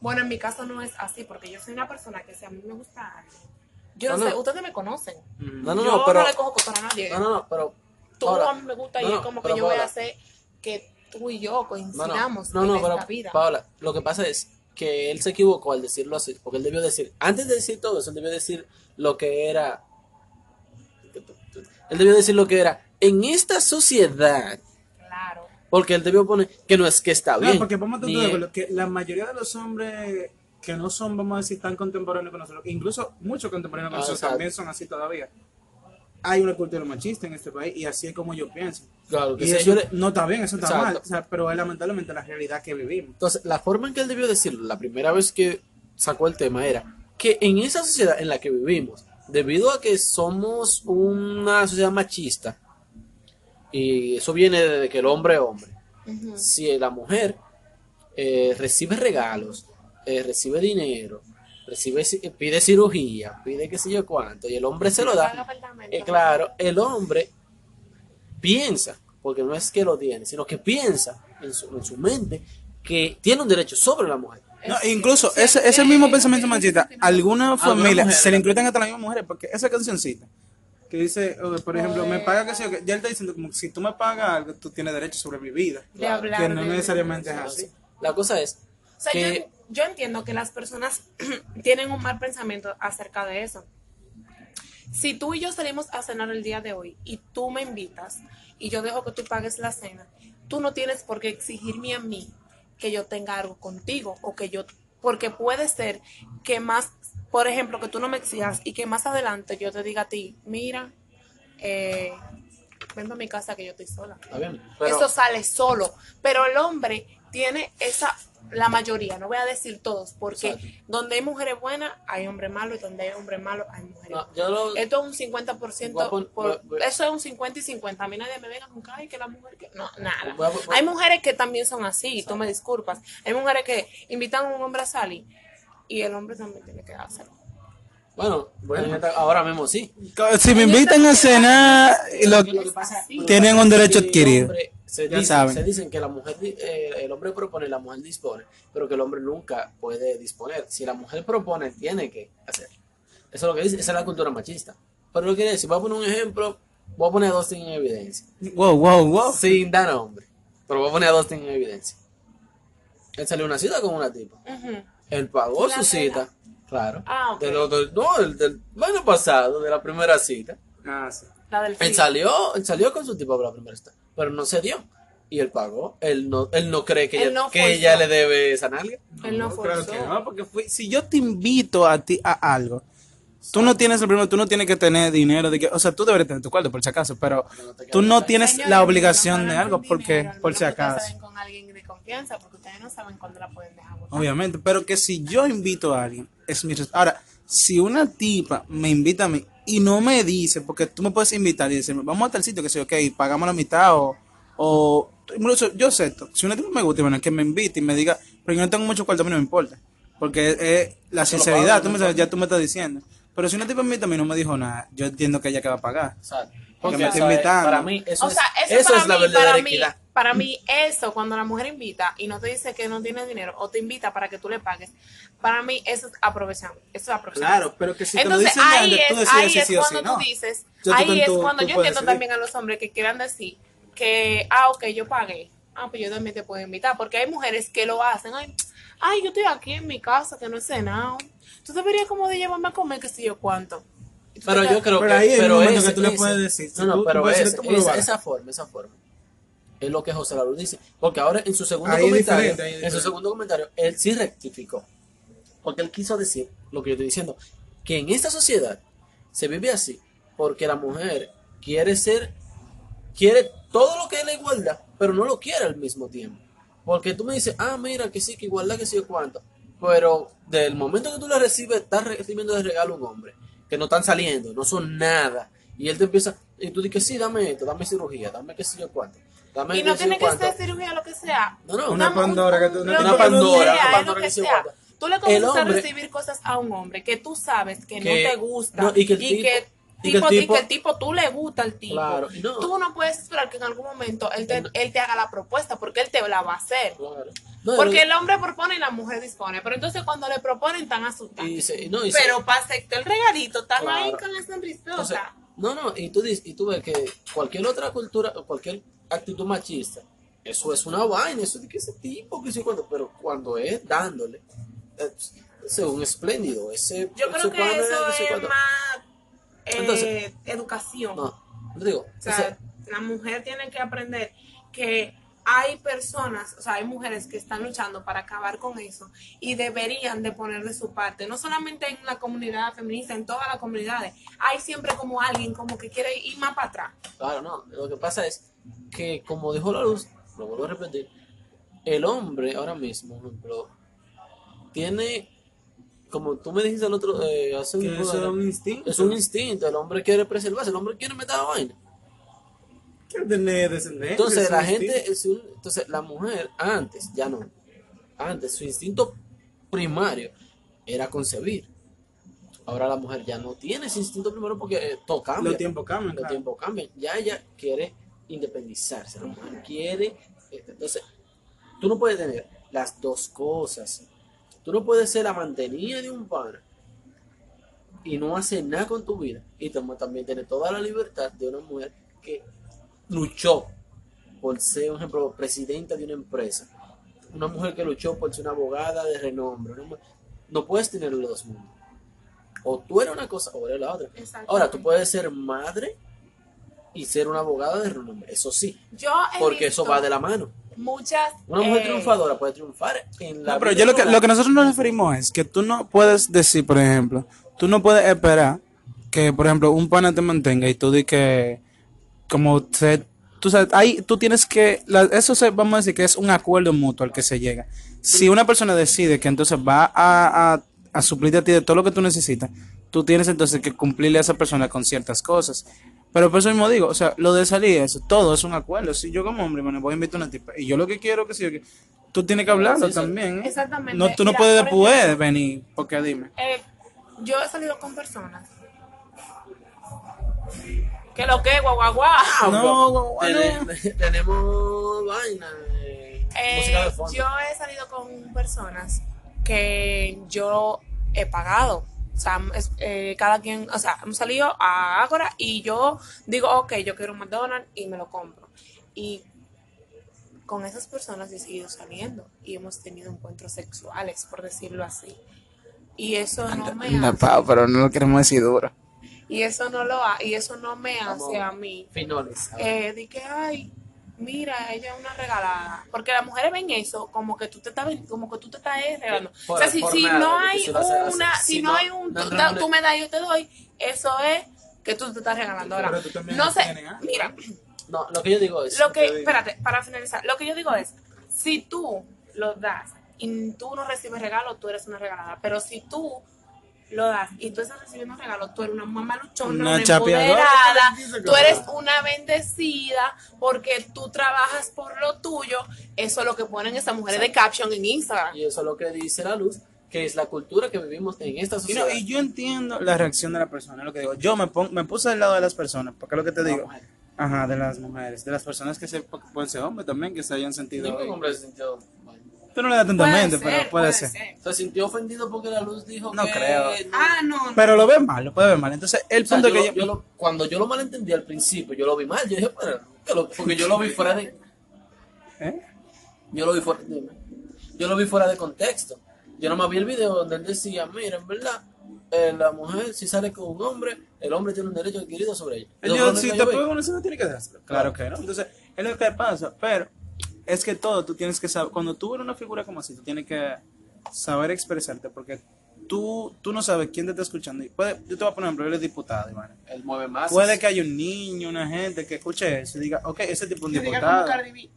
bueno, en mi caso no es así, porque yo soy una persona que si a mí me gusta algo, yo no, No, sé, no. ustedes me conocen. no, no, yo no, pero, no le cojo cotor a nadie. no, no, no, pero, Tú a mí me gusta y no, es como que yo voy a hacer que tú y yo No, no, coincidamos no, en no, esta pero vida. Paola, lo que pasa es que él se equivocó al decirlo así, porque él debió decir, antes de decir todo eso, él debió decir lo que era, él debió decir lo que era, en esta sociedad, Claro. porque él debió poner que no es que está No, bien. porque vamos a de acuerdo que la mayoría de los hombres que no son, vamos a decir, tan contemporáneos con nosotros, incluso muchos contemporáneos con Ah, nosotros exacto. también son así todavía. Hay una cultura machista en este país y así es como yo pienso. Claro que Y eso le- no está bien, eso está Exacto. mal, o sea, pero es lamentablemente la realidad que vivimos. Entonces, la forma en que él debió decirlo, la primera vez que sacó el tema era, que en esa sociedad en la que vivimos, debido a que somos una sociedad machista, y eso viene de que el hombre es hombre, si la mujer eh, recibe regalos, eh, recibe dinero, recibe ci- pide cirugía, pide qué sé yo cuánto, y el hombre se lo da, eh, claro, el hombre piensa, porque no es que lo tiene, sino que piensa en su, en su mente que tiene un derecho sobre la mujer. No, incluso sí, ese, sí, ese mismo sí, pensamiento sí, machista, algunas familias se le incluyen hasta las mismas mujeres, porque esa cancioncita que dice, por ejemplo, me paga que sé yo, que ya él está diciendo como si tú me pagas algo, tú tienes derecho sobre mi vida, que no de- necesariamente es así. La cosa es O sea, que yo, yo entiendo que las personas [clears throat] tienen un mal pensamiento acerca de eso. Si tú y yo salimos a cenar el día de hoy y tú me invitas y yo dejo que tú pagues la cena, tú no tienes por qué exigirme a mí que yo tenga algo contigo o que yo, porque puede ser que más, por ejemplo, que tú no me exijas y que más adelante yo te diga a ti, mira, eh, ven a mi casa que yo estoy sola. Está bien, pero- Eso sale solo. Pero el hombre tiene esa, la mayoría, no voy a decir todos, porque Exacto. donde hay mujeres buenas, hay hombres malos, y donde hay hombres malos, hay mujeres No, buenas. yo lo- Esto es un 50%, Voy a pon- por- voy- voy- eso es un 50 y 50. A mí nadie me venga con que, ay, que la mujer que... No, nada. Voy a- voy a- Hay mujeres que también son así, tú me disculpas. Hay mujeres que invitan a un hombre a salir y el hombre también tiene que hacerlo. Bueno, bueno, ahora mismo sí. Si me invitan a cenar, lo, Lo que pasa- lo que tienen un derecho adquirido. hombre- Se, Ya dice- saben. se dicen que la mujer, eh, el hombre propone, la mujer dispone, pero que el hombre nunca puede disponer. Si la mujer propone, tiene que hacer. Eso es lo que dice, esa es la cultura machista. Pero lo que quiere decir, voy a poner un ejemplo, voy a poner a Dustin en evidencia. wow, wow, wow. Sin dar nombre. Pero voy a poner a Dustin en evidencia. Él salió a una cita con una tipa. Ujú. Él pagó La su cita. Claro. Ah, ok. Del otro- no, el del año pasado, de la primera cita. Ah, sí. La del Él salió, él salió con su tipo para la primera cita, pero no se dio. Y él pagó. Él no, él no cree que, Él ella, no que ella le debe esa nalga. Él no forzó. que no, porque fui- si yo te invito a ti a algo, tú no tienes el primero, tú no tienes que tener dinero, de que, o sea, tú deberías tener tu cuarto por si acaso, pero no tú no tienes la obligación de algo porque dinero, por si acaso. con alguien confianza porque ustedes no saben cuándo la pueden dejar botar. Obviamente, pero que si yo invito a alguien, es mi Ahora, si una tipa me invita a mí y no me dice, porque tú me puedes invitar y decirme, vamos a tal sitio, que sé, ok, pagamos la mitad o, o incluso yo sé esto, si una tipa me gusta, bueno, que me invite y me diga, pero yo no tengo mucho cuarto, a mí no me importa, porque es, es la sinceridad, tú me sabes, ya tú me estás diciendo. Pero si una tipa me invita a mí y no me dijo nada, yo entiendo que ella que va a pagar. Exacto. Porque Porque me está invitando. para mí, eso, o sea, es, eso, eso para es la mí, verdadera para mí, equidad. Para mí, eso, cuando la mujer invita y no te dice que no tiene dinero o te invita para que tú le pagues, para mí eso es aprovechación. Eso es aprovechación. Claro, pero que si te lo Entonces, dicen ahí es, ahí es sí cuando no. tú dices, ahí es cuando tú yo entiendo decidir. también a los hombres que quieran decir que, ah, ok, yo pagué. Ah, pues yo también te puedo invitar. Porque hay mujeres que lo hacen. Ay, ay yo estoy aquí en mi casa que no he cenado. Tú deberías como de llevarme a comer, que sé yo cuánto. Pero yo creo Pero que, ahí pero momento ese- que tú le puedes decir, No, no, tú- pero ese- esa forma, esa forma. Es lo que José Lauro dice. Porque ahora en su segundo Ahí comentario, en su segundo comentario, él sí rectificó. Porque él quiso decir lo que yo estoy diciendo, que en esta sociedad se vive así, porque la mujer quiere ser, quiere todo lo que es la igualdad, pero no lo quiere al mismo tiempo. Porque tú me dices, ah, mira, que sí, que igualdad, que sí, cuánto. Pero del momento que tú la recibes, estás recibiendo de regalo un hombre, que no están saliendo, no son nada. Y él te empieza, y tú dices, sí, dame esto, dame cirugía, dame qué sé yo cuánto. Dame Y no tiene que cuánto". ser cirugía lo que sea. No, no, Una Pandora que tú- un- una Pandora, sea, una Pandora que que se sea. Tú le comienzas a recibir cosas a un hombre que tú sabes que, Que- no te gusta no, y que el tipo- que y que el tipo- y tipo- que el tipo tú le gusta al tipo. Claro, y no. Tú no puedes esperar que en algún momento él te, él te haga la propuesta porque él te la va a hacer. Claro. No, Porque el hombre propone y la mujer dispone. Pero entonces cuando le proponen están asustados. no, Pero para aceptar el regalito, están Claro. ahí con Entonces, sonrisota. no, no, y tú, dices, y tú ves que cualquier otra cultura, cualquier actitud machista, eso es una vaina, eso de que ese tipo, que sí, cuando, pero cuando es dándole, es, es un espléndido, ese Yo ese creo que eso no sé es cuánto. más eh, Entonces- educación. No, digo, O sea, la mujer tiene que aprender que hay personas, o sea, hay mujeres que están luchando para acabar con eso y deberían de poner de su parte, no solamente en la comunidad feminista, en todas las comunidades. Hay siempre como alguien como que quiere ir más para atrás. Claro, no. Lo que pasa es que, como dijo la luz, lo vuelvo a repetir, el hombre ahora mismo, por ejemplo, tiene como tú me dijiste el otro, eh, hace es un instinto. es un instinto, el hombre quiere preservarse, el hombre quiere meter la vaina. Quiero tener descendencia. Entonces la gente, entonces la mujer antes, ya no, antes su instinto primario era concebir. Ahora la mujer ya no tiene ese instinto primario porque eh, todo cambia. Los tiempos cambian, Los claro. tiempos cambian. Ya ella quiere independizarse, la mujer quiere. este, Entonces, tú no puedes tener las dos cosas. Tú no puedes ser la mantenida de un pana y no hacer nada con tu vida. Y tam- también tener toda la libertad de una mujer que luchó por ser, por ejemplo, presidenta de una empresa. Una mujer que luchó por ser una abogada de renombre. no puedes tener los dos mundos. O tú eres una cosa o eres la otra. Exactamente. Ahora, tú puedes ser madre y ser una abogada de renombre. Eso sí. Yo Porque eso va de la mano. Muchas. Una mujer eh, triunfadora puede triunfar en la No, pero yo lo que, laboral. lo que nosotros nos referimos es que tú no puedes decir, por ejemplo, tú no puedes esperar que, por ejemplo, un pana te mantenga y tú di que, como se, tú sabes, ahí tú tienes que, la- eso se, vamos a decir que es un acuerdo mutuo al que se llega. Si una persona decide que entonces va a, a, a suplirte a ti de todo lo que tú necesitas, tú tienes entonces que cumplirle a esa persona con ciertas cosas. Pero por eso mismo digo, o sea, lo de salir, eso, todo es un acuerdo. Si yo como hombre, me voy a invitar a una tipa y yo lo que quiero que sí, tú tienes que hablarlo Sí, sí. también. ¿eh? Exactamente. No, tú no puedes después ejemplo, venir, porque dime. eh, yo he salido con personas. Que lo que, guau, guau, guau. [laughs] No, Tene- [laughs] tenemos vaina. eh, yo he salido con personas que yo he pagado. O sea, es- eh, cada quien, o sea, hemos salido a Ágora y yo digo, ok, yo quiero un McDonald's y me lo compro. Y con esas personas he seguido saliendo y hemos tenido encuentros sexuales, por decirlo así. Y eso no me No, hace, Pau, pero no lo queremos decir duro. Y eso no lo ha, y eso no me hace a mí Finoles. eh, que ay mira ella es una regalada porque las mujeres ven eso como que tú te estás como que tú te estás regalando Por- o sea si, si nada, no de hay una si, si no, no- hay un no, tú, no, me das y yo te doy eso es que tú te estás regalando ahora Pero tú también no sé tienes algo. mira No, lo que yo digo es. lo que espérate para finalizar lo que yo digo es si tú lo das y tú no recibes regalo tú eres una regalada pero si tú lo das y tú estás recibiendo regalos, tú eres una mamá luchona, Una una, empoderada, tú eres una bendecida porque tú trabajas por lo tuyo. Eso es lo que ponen esas mujeres de caption en Instagram. Y eso es lo que dice la luz, que es la cultura que vivimos en esta Y, sociedad. no, y yo entiendo la reacción de la persona, es lo que digo. Yo me, pon- me puse del lado de las personas, porque es lo que te digo. mujer. Ajá, de las mujeres, de las personas que se, pueden ser hombres también, que se hayan sentido. Ningún hombre se sintió, Tú no le das tanta Puede mente, ser, pero puede ser. se sintió ofendido porque la luz dijo No que... creo. Ah, no. no. Pero lo ve mal, lo puede ver mal. Entonces, el O sea, punto yo que lo- yo. yo lo- cuando yo lo malentendí al principio, yo lo vi mal. Yo dije, pero, yo lo- porque yo lo vi fuera de... ¿Eh? Yo lo vi fuera, dime. yo lo vi fuera de contexto. Yo nomás vi el video donde él decía, mira, en verdad, eh, la mujer si sale con un hombre, el hombre tiene un derecho adquirido sobre ella. Si te pega se no tiene que dárselo. Claro que no. Entonces, es lo que pasa. Pero es que todo tú tienes que saber. Cuando tú eres una figura como así, tú tienes que saber expresarte. Porque tú, tú no sabes quién te está escuchando. Y puede, yo te voy a poner un ejemplo, él es diputado, Iván. Él mueve más. Puede que haya un niño, una gente que escuche eso y diga, ok, ese tipo es un Que diga diputado. como Cardi B.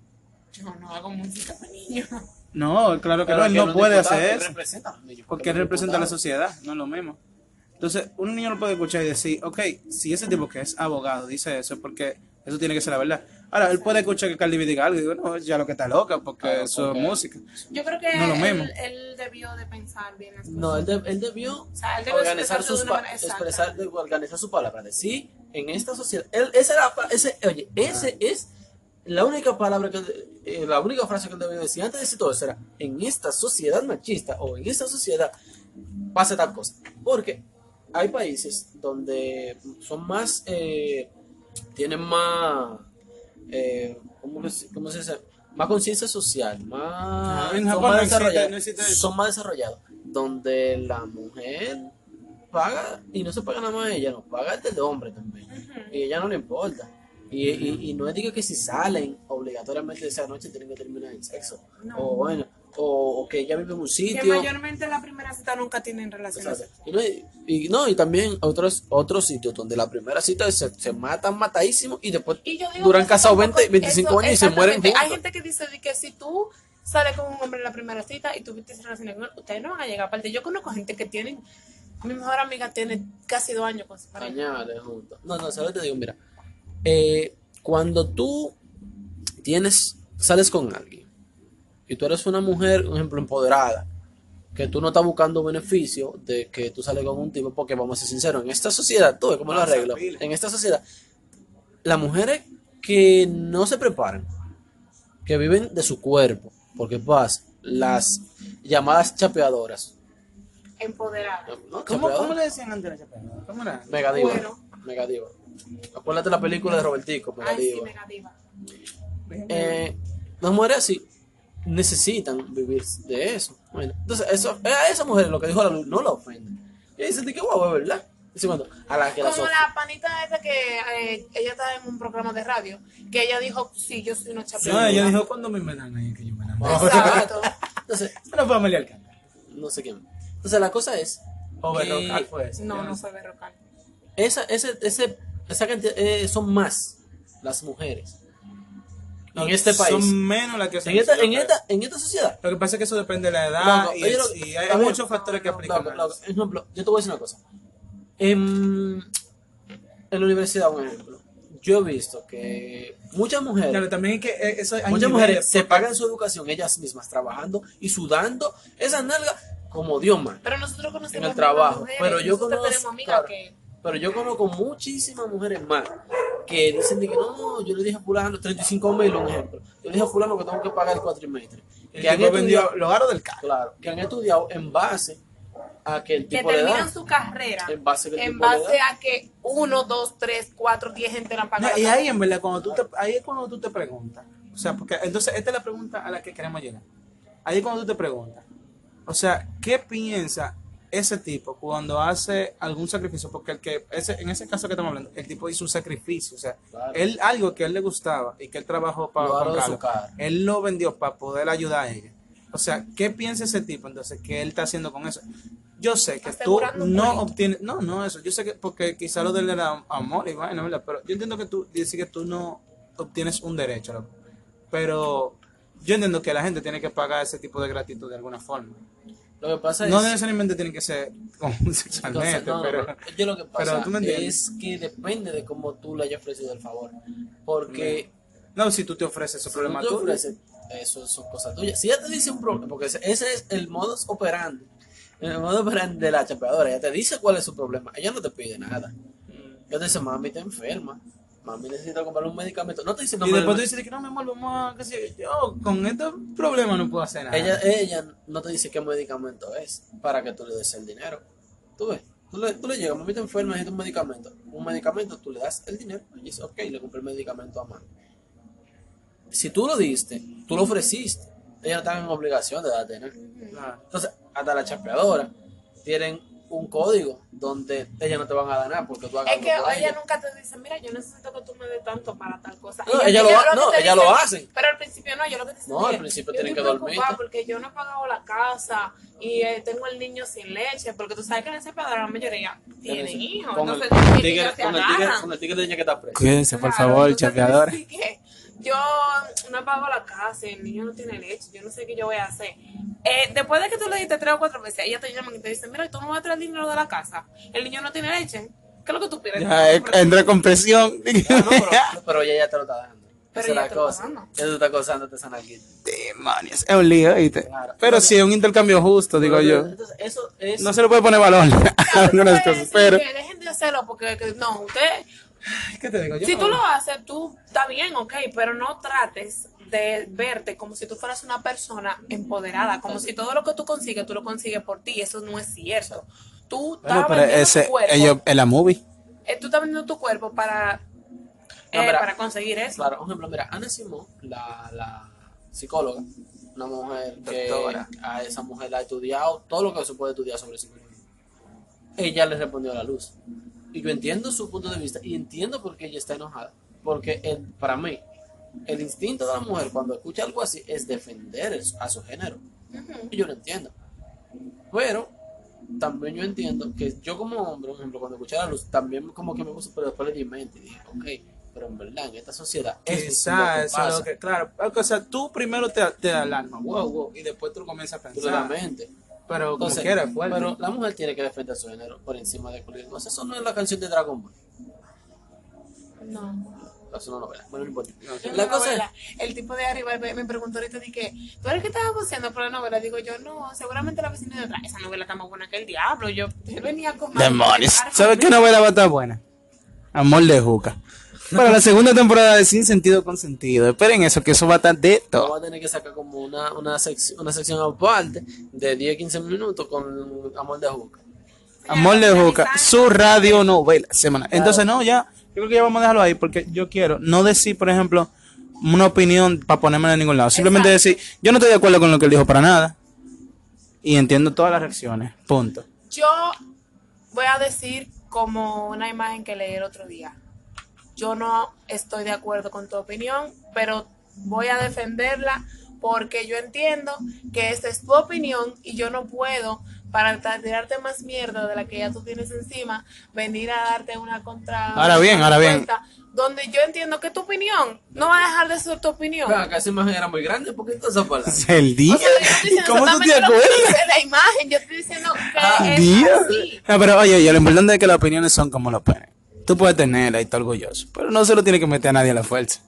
Yo no hago música para niños. No, claro que Pero no, él que no puede diputado hacer eso. representa niños, Porque él representa a la sociedad, no es lo mismo. Entonces, un niño lo puede escuchar y decir, ok, si ese tipo que es abogado dice eso, es porque eso tiene que ser la verdad. Ahora, él puede escuchar que Cardi B diga algo y digo, no, ya lo que está loca, porque Claro, eso porque- es música. Yo creo que No lo él, mismo. él debió de pensar bien las No, él, cosas. de- él debió sea, él debió organizar sus de expresar, de- organizar su palabra. Decir, en esta sociedad, él, esa era, ese, oye, ese es la única palabra que, él- eh, la única frase que él debió decir antes de decir todo eso era, en esta sociedad machista o en esta sociedad pasa tal cosa. Porque hay países donde son más, eh, tienen más, eh, ¿cómo, se- cómo se dice? Más conciencia social, más, Ah, en son más no existe- desarrollados, no existe eso. son más desarrollados, donde la mujer paga y no se paga nada más ella, no paga el del hombre también. Y a ella no le importa. Y, y, y no es digo que si salen obligatoriamente esa noche tienen que terminar en sexo. No. O bueno, o, o que ella vive en un Que sitio. mayormente la primera cita nunca tienen relaciones. Exacto. Y no, y, y no, y también otros otros sitios donde la primera cita se, se matan matadísimos y después Y yo digo duran que casados tampoco- 20, 25 eso, años y se mueren juntos. Hay gente que dice de que si tú sale con un hombre en la primera cita y tuviste relaciones con él, ustedes no van a llegar. Aparte, yo conozco gente que tienen, mi mejor amiga tiene casi dos años con su pareja. Añade juntos. No, no, solo te digo, mira, eh, cuando tú tienes, sales con alguien y tú eres una mujer, un ejemplo, empoderada, que tú no estás buscando beneficio de que tú sales con un tipo, porque vamos a ser sinceros, en esta sociedad, tú ves cómo lo arreglo, en esta sociedad, las mujeres que no se preparan, que viven de su cuerpo, porque pasa, las llamadas chapeadoras, Empoderada. ¿no? ¿Cómo, Chapeadoras. ¿Cómo le decían antes a la chapeadora? ¿Cómo era? Megadiva. Bueno. Megadiva. Acuérdate la película de Robertico, Ay, sí. Eh, las mujeres así necesitan vivir de eso. Bueno, entonces, eso, a esas mujeres lo que dijo la luz no la ofende. Y dicen que guau, es verdad. Dice cuando, a la que la Como la panita esa que eh, ella estaba en un programa de radio, que ella dijo, sí, yo soy una chapeadora. No, ella dijo, ¿cuándo me envenan ahí que yo me enamoro? Exacto. Entonces, Una familia alcalde. no sé quién. Entonces, la cosa es. O Berrocal fue ese. No, no fue Berrocal. Esa, ese, ese, esa cantidad, eh, son más las mujeres. En este país. Son menos las que En esta, en, esta, en esta sociedad. Lo que pasa es que eso depende de la edad Loco, y, oye, hay, muchos factores que aplican. Loco, eso. ejemplo, yo te voy a decir una cosa. En, en la universidad, un ejemplo, yo he visto que muchas mujeres, Claro, también que eh, eso hay muchas niveles, mujeres se pagan su educación ellas mismas trabajando y sudando esas nalgas como Dios man. Pero nosotros conocemos En el trabajo. mujeres, Pero yo conozco, tenemos amigas claro, que... pero yo conozco muchísimas mujeres más que dicen de que no, yo le dije a fulano 35 mil, un ejemplo. Yo le dije a fulano que tengo que pagar el cuatrimestre. El Que han estudiado, los aros del carro. claro, que han estudiado en base a que el que tipo da. terminan su carrera En base a que el en base a que uno, dos, tres, cuatro, diez gente la han No, pagado. y ahí en verdad, cuando tú te, ahí es cuando tú te preguntas. O sea, porque entonces esta es la pregunta a la que queremos llegar. Ahí es cuando tú te preguntas. O sea, ¿qué piensa ese tipo cuando hace algún sacrificio? Porque el que, ese, en ese caso que estamos hablando, el tipo hizo un sacrificio. O sea, Claro. él, algo que a él le gustaba y que él trabajó para comprarlo, él lo vendió para poder ayudar a ella. O sea, ¿qué piensa ese tipo entonces que él está haciendo con eso? Yo sé que tú Asegurando no obtienes, no, no eso, yo sé que, porque quizá lo del era amor y vaina, ¿verdad? Pero yo entiendo que tú dices que tú no obtienes un derecho, loco. Pero yo entiendo que la gente tiene que pagar ese tipo de gratitud de alguna forma. Lo que pasa No es necesariamente tiene que ser sexualmente, no, pero... yo lo que pasa es que depende de cómo tú le hayas ofrecido el favor. Porque No, si tú te ofreces ese si problema tú ofreces, eso son cosas tuyas. Si ella te dice un problema, porque ese ese es el modus operandi, el modus operandi de la chapeadora, ella te dice cuál es su problema, ella no te pide nada. Ella te dice, mami, te enferma, mami, necesita comprar un medicamento. No te dice, no, Y me- después tú dices que no, mi amor, vamos a... qué sé yo, con este problema no puedo hacer nada. ella, ella no te dice qué medicamento es para que tú le des el dinero. Tú ves, tú le, tú le llegas, mami, te enferma, necesita un medicamento. Un medicamento, tú le das el dinero y dices, ok, le compré el medicamento a mano. Si tú lo diste, tú lo ofreciste, ella no está en obligación de darte dinero. Entonces, hasta la chapeadora tienen un código donde ellas no te van a dar nada porque tú hagas Es que ella ella. nunca te dice, mira, yo necesito que tú me des tanto para tal cosa. No, Y ella lo ha- que no, ella lo hacen. Pero al principio no, yo lo que te dicen No, al es, principio tienen que preocupada porque yo no he pagado la casa y eh, tengo el niño sin leche, porque tú sabes que en ese padre la mayoría tienen hijos. Con el, Entonces, tigre, con, el tigre, agarran. con el tigre de ella que está preso. Cuídense, por Claro, favor, dices [laughs] que Yo no pago la casa, el niño no tiene leche, yo no sé qué yo voy a hacer. Eh, después de que tú le diste tres o cuatro veces, ella te llama y te dice, mira, tú no vas a traer el dinero de la casa, el niño no tiene leche. ¿Qué es lo que tú pides? Ya, eh, entra con presión. [laughs] Ah, no, pero, pero ella ya te lo está dando. Pero Esa es ella la te lo cosa. está dando. Ella te está acosándote esa nalguita. Demonios, es un lío, ¿viste? Claro. Pero sí, es un intercambio justo, digo yo. Entonces, eso es. No se le puede poner valor [laughs] a algunas cosas, pero... que dejen de hacerlo porque que- no, usted, [laughs] ¿Qué te digo yo? si tú lo haces, tú está bien, ok, pero no trates de verte como si tú fueras una persona empoderada, como si todo lo que tú consigues, tú lo consigues por ti, eso no es cierto. Tú Bueno, estás pero vendiendo ese, tu cuerpo, ellos, en la movie. eh, tú estás vendiendo tu cuerpo para, No, eh, mira, para conseguir eso. Claro, por ejemplo, mira, Ana Simón, la, la psicóloga, una mujer que Doctora. a esa mujer la ha estudiado todo lo que se puede estudiar sobre psicología. Ella le respondió a la luz. Y yo entiendo su punto de vista y entiendo por qué ella está enojada. Porque el- para mí, el instinto de la mujer cuando escucha algo así es defender a su género. Y yo lo entiendo. Pero también yo entiendo que yo como hombre, por ejemplo, cuando escuché la luz, también como que me puse, pero después le di mente y dije, ok, pero en verdad, en esta sociedad, eso es lo Quizás que eso es lo que, claro, o sea, tú primero te, te alma, wow, wow, y después tú comienzas a pensar. Claramente. Pero como Entonces, quiera, fuerte. pero la mujer tiene que defender su género por encima de cualquier cosa. Eso no es la canción de Dragon Ball. No. Eso es una novela. Bueno, no importa. Yo La cosa es. El tipo de arriba me, me preguntó ahorita, dije, ¿tú eres que estabas haciendo por la novela? Digo yo, no, seguramente la vecina de atrás. Esa novela está más buena que el diablo. Yo, él venía con... Demonios. ¿Sabes qué novela va a estar buena? Amor de Juca. Para la segunda temporada de Sin Sentido con Sentido. Esperen eso, que eso va a estar de todo. vamos a tener que sacar como una, una, sección, una sección aparte de 10-15 minutos con Amor de Juca. Amor de Juca, su radio novela semanal. Entonces, no, ya, yo creo que ya vamos a dejarlo ahí porque yo quiero no decir, por ejemplo, una opinión para ponerme en ningún lado. Simplemente decir, yo no estoy de acuerdo con lo que él dijo para nada. Y entiendo todas las reacciones. Punto. Yo voy a decir como una imagen que leí el otro día. Yo no estoy de acuerdo con tu opinión, pero voy a defenderla porque yo entiendo que esta es tu opinión y yo no puedo, para tirarte más mierda de la que ya tú tienes encima, venir a darte una contra. Ahora bien, ahora bien. Donde yo entiendo que tu opinión no va a dejar de ser tu opinión. Pero acá esa imagen era muy grande, ¿por qué entonces palabras? [laughs] El día. O sea, yo estoy diciendo ¿Cómo tú te acuerdas? la imagen. Yo estoy diciendo que Ah, es Día. así. Ah, pero oye, oye, lo importante es que las opiniones son como lo ponen. Tú puedes tenerla y estar orgulloso, pero no se lo tiene que meter a nadie a la fuerza.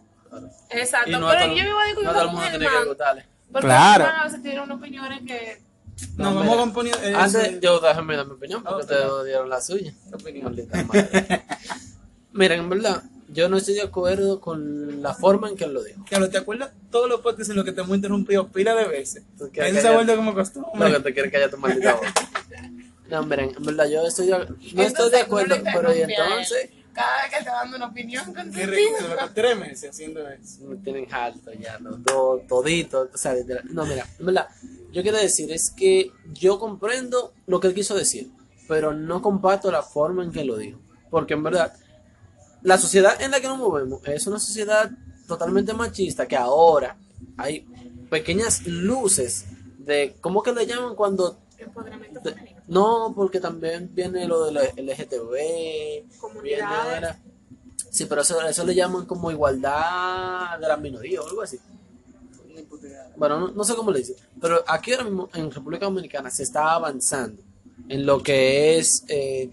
Exacto, no pero todo- yo me voy a discutir no todo el mundo tiene que gustarle. Porque Claro. los hermanos a veces tienen unas opiniones que... No, No, vamos a componer. eh, Antes, eso- yo déjame dar mi opinión, porque ustedes dieron la suya. opinión? Maldita madre. [laughs] Miren, en verdad, yo no estoy de acuerdo con la forma en que él lo dijo. Claro, ¿te acuerdas todos los podcasts en los que te hemos interrumpido pila de veces? Eso se ha vuelto como No, que costumbre. te quiere callar tu maldita voz. [laughs] No, miren, en verdad, yo estoy de- no estoy de acuerdo, no pero y entonces Cada vez que te dando una opinión con Qué tres meses haciendo eso. me tienen alto ya, los dos, toditos, o sea, literal. no, mira, en verdad, yo quiero decir es que yo comprendo lo que él quiso decir, pero no comparto la forma en que lo dijo, porque en verdad, la sociedad en la que nos movemos es una sociedad totalmente machista, que ahora hay pequeñas luces de, ¿cómo que le llaman cuando Empoderamiento de- femenino. No, porque también viene lo del LGTB, viene Comunidades. ahora- Sí, pero eso, eso le llaman como igualdad de la minoría o algo así. Bueno, no, no sé cómo le dicen, pero aquí ahora mismo en República Dominicana se está avanzando en lo que es eh,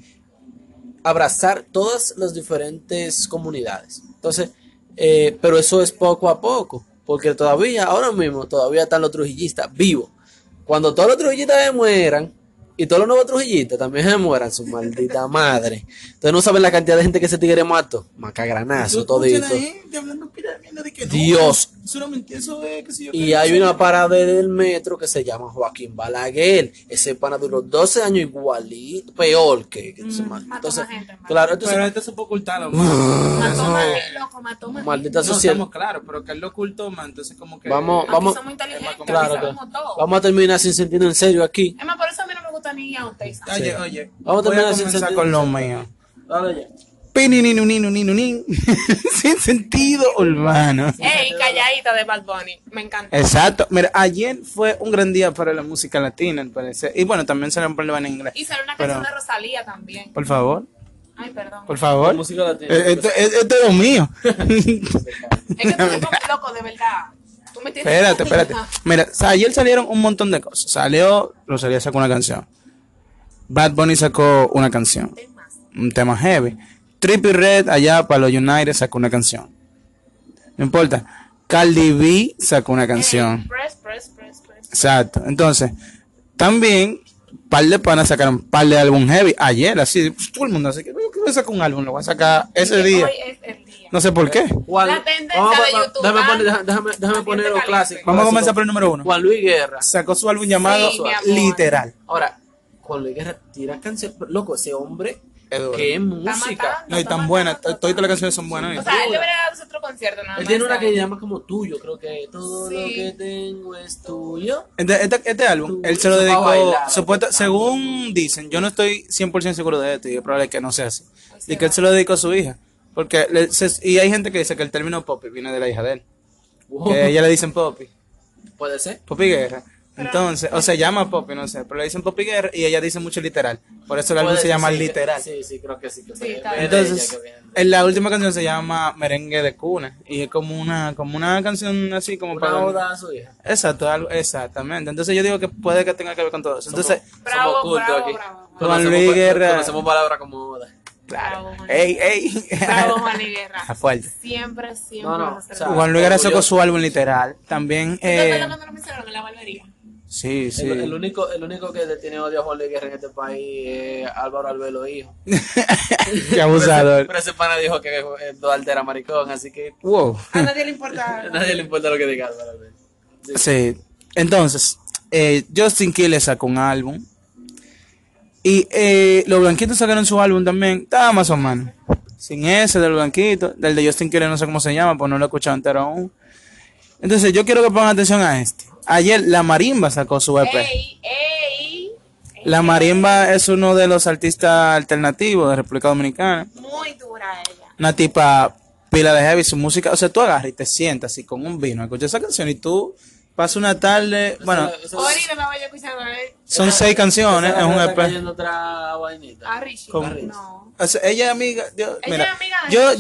abrazar todas las diferentes comunidades. Entonces, eh, pero eso es poco a poco, porque todavía, ahora mismo, todavía están los trujillistas vivos. Cuando todos los trujillistas mueran, y todos los nuevos trujillistas también se mueran, su maldita madre. Entonces no saben la cantidad de gente que se tigre mato. Macagranazo, todito. Dios. Eso no mentira, eso es que si yo Y hay una parada del metro que se llama Joaquín Balaguer. Ese pana duró 12 años igualito, peor que, que ese mató Entonces, más gente, claro, entonces, Pero este se puede ocultarlo. Mató más gente, loco, mató más maldita No sociedad. estamos claros, pero que él lo ocultó entonces como que... Vamos, vamos, somos inteligentes, claro, todo. vamos a terminar sin sentido en serio aquí. Es más, por eso a mí no me gusta ni a usted. Oye, oye, Vamos a voy comenzar con lo mío. Dale ya. Pinininu, ninu, ninu, nin. [laughs] Sin sentido urbano. Ey, calladita de Bad Bunny. Me encanta. Exacto. Mira, ayer fue un gran día para la música latina, al parecer. Y bueno, también salió un problema en inglés. Y salió una Pero- canción de Rosalía también. Por favor, Ay, perdón. por favor. Música latina. Eh, Esto, es- esto es lo mío. Es que tú eres como [laughs] loco, de verdad. Tú me tienes espérate, espérate. Mira, o sea, ayer salieron un montón de cosas. Salió, Rosalía sacó una canción. Bad Bunny sacó una canción. Un tema heavy. Trippy Red allá para los United sacó una canción. No importa. Cardi B sacó una canción. Ey, Press, press, press, press. Exacto. Entonces, también par de panas sacaron par de álbum heavy ayer, así, todo el mundo así que "Yo quiero sacar un álbum, lo voy a sacar ese día. Hoy es el día. No sé por qué. Juan- La tendencia vamos de YouTube, Déjame poner, déjame, déjame, déjame Ambiente poner los clásicos. Vamos a comenzar por el número uno. Juan Luis Guerra. Sacó su álbum llamado Sí. Literal. Ahora, Juan Luis Guerra tira canciones. Loco, ese hombre, que es música. matando, No, y tan buena. Todas las canciones son buenas. O sea, él debería darse otro concierto. Nada Él más tiene una que llama como tuyo, creo que todo Sí. lo que tengo es tuyo. Este, este, este álbum, él se lo dedicó, según dicen, yo no estoy 100% seguro de esto y es probable que no sea así, y que él se lo dedicó a su hija. Porque le- se- y hay gente que dice que el término Poppy viene de la hija de él. Wow. Que a ella le dicen Poppy, Puede ser. Poppy Guerra. Entonces, o se llama Poppy, no sé, pero le dicen Poppy Guerra y ella dice mucho literal. Por eso el álbum se llama sí, que- literal. Sí, sí, creo que sí. Que Sí, Entonces, en la última canción se llama Merengue de Cuna y es como una como una canción así como Una para oda a su hija. Exacto, algo, exactamente. Entonces yo digo que puede que tenga que ver con todo eso. Entonces, Bravo, Somos bravo, aquí. bravo. Juan Luis Guerra. Conocemos palabras como oda. claro. Bravo, Juan. Ey, ey. Bravo, Juan y Guerra. [laughs] Está fuerte. Siempre, siempre. No, no, vas a ser o sea, bravo. Juan Luis Guerra sacó su álbum literal. También ¿Tú te acuerdas eh, cuando lo mencionaron en la barbería? Sí, sí. El, el único, el único que le tiene odio a Juan Luis Guerra en este país es Álvaro Albelo, hijo. [laughs] Qué abusador. Pero ese pana dijo que Duarte era maricón, así que Wow. A nadie le importa. [laughs] a nadie le importa lo que diga Álvaro Albelo. Sí. Sí. Entonces, eh, Justin Quiles sacó un álbum. Y eh, los blanquitos sacaron su álbum también. Estaba más o menos. Sin ese del blanquito. Del de Justin Quiles no sé cómo se llama, pues no lo he escuchado entero aún. Entonces, yo quiero que pongan atención a este. Ayer la Marimba sacó su EP. ¡Ey! ¡Ey! La Marimba es uno de los artistas alternativos de República Dominicana. Muy dura ella. Una tipa pila de heavy, su música. O sea, tú agarras y te sientas así con un vino, escuchas esa canción y tú pasas una tarde. Bueno, Eso- eso- Ahorita me voy a escuchar a ver son seis canciones, es un EP. cayendo otra vainita. a Richie. ¿Cómo? No. O sea, ella es amiga. Yo, Ella mira, es amiga de yo,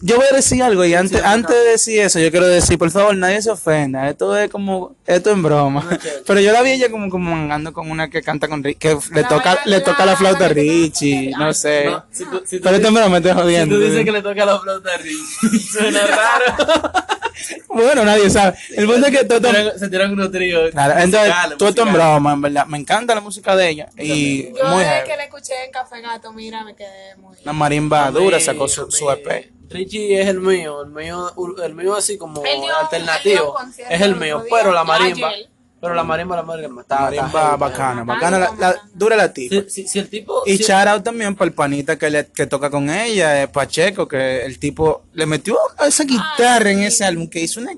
yo, voy a decir algo y antes, antes de decir eso, yo quiero decir, por favor, nadie se ofenda. Esto es como, esto es en broma. Pero yo la vi ella como, como mangando con una que canta con Richie, que le La toca, le toca la la- flauta a Richie, no sé. No, si tú, si tú Pero esto me lo si jodiendo. tú dices que le toca la flauta a Richie, [laughs] suena raro. [laughs] Bueno, nadie sabe. El punto es que todo, se, tiran unos tríos. Claro, entonces, todo esto en broma, en verdad. Me encanta la música de ella. Y Yo muy desde heavy. que la escuché en Café Gato, mira, me quedé muy... Una marimba dura sacó su, su EP. Richie es el mío, el mío, el mío así como alternativo. Es el mío, pero la marimba, ayer. Pero la marimba, la marimba está, Marimba bacana, bacana, bacana. La, la- bacana. dura la tipa. Si, si, si el tipo. Y si- shout out también para el panita que, le, que toca con ella, eh, Pacheco, que el tipo le metió a esa guitarra en ese álbum que hizo una...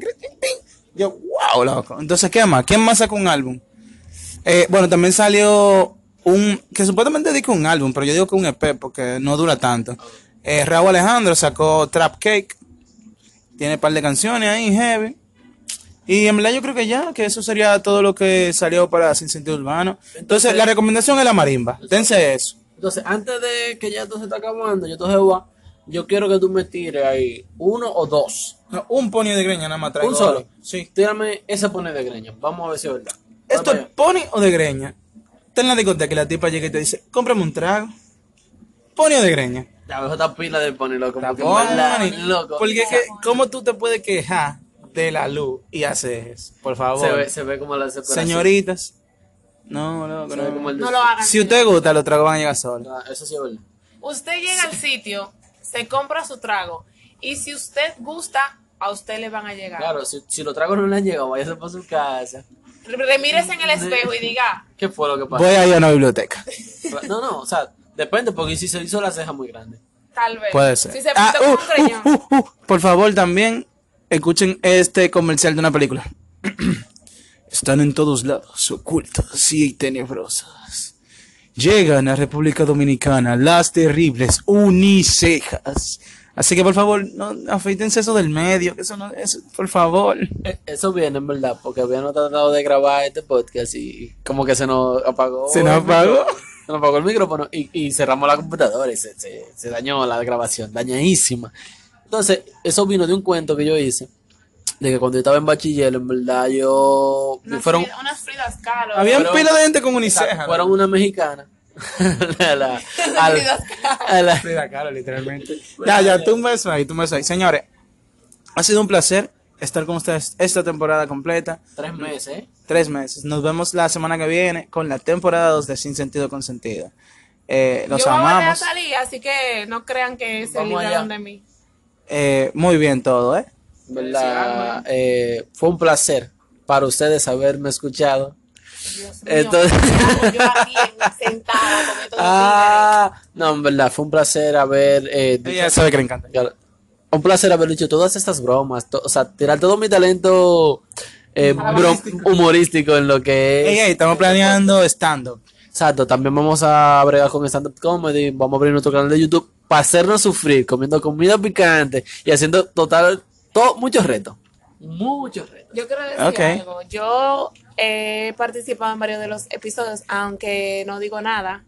Yo, wow, loco. Entonces, ¿qué más? ¿Quién más sacó un álbum? Eh, bueno, también salió un... que supuestamente dijo un álbum, pero yo digo que un EP porque no dura tanto. Eh, Raúl Alejandro sacó Trap Cake. Tiene un par de canciones ahí, heavy. Y en verdad yo creo que ya, que eso sería todo lo que salió para Sin Sentido Urbano. Entonces, la recomendación es la marimba. Dense eso. Entonces, antes de que ya esto se está acabando, yo entonces voy, yo quiero que tú me tires ahí uno o dos. No, un pony de greña nada más traigo Un solo. Sí. Tírame ese pone de greña. Vamos a ver si es verdad. ¿Esto es pony o de greña? Está en la discoteca que la tipa llega y te dice, cómprame un trago. ¿Pony o de greña? Ya veo esta pila de pone loco. Porque, Pony, loco. Porque que, ¿cómo tú te puedes quejar de la luz y haces eso? Por favor. se ve, se ve como la desesperación. Señoritas. No, no. como el No lo hagan. Si usted gusta, los tragos van a llegar solos. Ah, Eso sí es verdad. Usted llega al sitio, se compra su trago, y si usted gusta, a usted le van a llegar. Claro, si, si los tragos no le han llegado, váyase para su casa. Remírese en el espejo y diga, ¿Qué fue lo que pasó? Voy a ir a una biblioteca. No, no, o sea, depende, porque si se hizo la ceja muy grande. tal vez. Puede ser. Si se Ah, pintó con uh, un uh, uh, uh. Por favor, también escuchen este comercial de una película. [clears throat] Están en todos lados, ocultas y tenebrosas. Llegan a República Dominicana las terribles unicejas. Así que por favor, no afeítense eso del medio, que eso no es, por favor. Eh, Eso viene, en verdad, porque habíamos tratado de grabar este podcast y como que se nos apagó. ¿Se nos apagó? [laughs] Se nos apagó el micrófono y, y cerramos la computadora y se, se, se dañó la grabación, dañadísima. Entonces, eso vino de un cuento que yo hice, de que cuando yo estaba en bachiller, en verdad, yo... Unas, fueron, Frida- unas Fridas Kahlo. Habían pila de gente con uniceja. fueron una mexicana. [laughs] a la, [laughs] a la- a la- Frida Kahlo, literalmente. Ya, ya, tumba eso ahí, tumba eso ahí. Señores, ha sido un placer estar con ustedes esta temporada completa. tres meses, ¿eh? Tres meses. Nos vemos la semana que viene con la temporada 2 de Sin Sentido con Sentido. Eh, los Yo voy a amamos. salir, así que no crean que se libraron de mí. Eh, muy bien todo, ¿eh? ¿Verdad? Eh, fue un placer para ustedes haberme escuchado. Dios mío, Entonces- yo aquí sentada con estos Ah, no, en verdad, fue un placer haber. Eh, dicho- Ella sabe que le encanta. Un placer haber dicho todas estas bromas. to- o sea, tirar todo mi talento eh, brom- humorístico en lo que es. Ey, ey, estamos planeando stand-up. Exacto, también vamos a bregar con stand-up comedy. Vamos a abrir nuestro canal de YouTube para hacernos sufrir comiendo comida picante y haciendo total. todo muchos retos. Muchos retos. Yo quiero decir Ok. algo. Yo He participado en varios de los episodios, aunque no digo nada,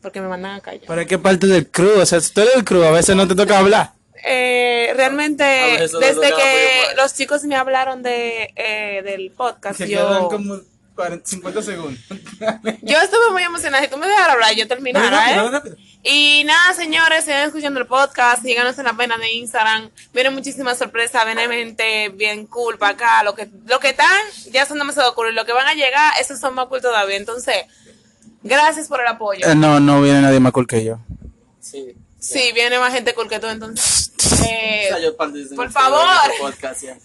porque me mandan a callar. ¿Para qué parte del crew? O sea, si tú eres del crew, a veces no te toca hablar. Eh, realmente, desde que los chicos me hablaron de, eh, del podcast, Se quedan yo, como 40, 50 segundos. [laughs] yo estuve muy emocionada. Si tú me dejas hablar, yo terminara, ¿eh? Y nada, señores, sigan escuchando el podcast, síganos en la pena de Instagram. Vienen muchísimas sorpresas, viene gente bien cool para acá. Lo que, lo que están, ya son demasiado cool. Y lo que van a llegar, esos son más cool todavía. Entonces, gracias por el apoyo. Eh, no, no viene nadie más cool que yo. Sí. Sí, viene más gente cool que tú, entonces. Eh, O sea, yo participo por favor. este podcast, ya.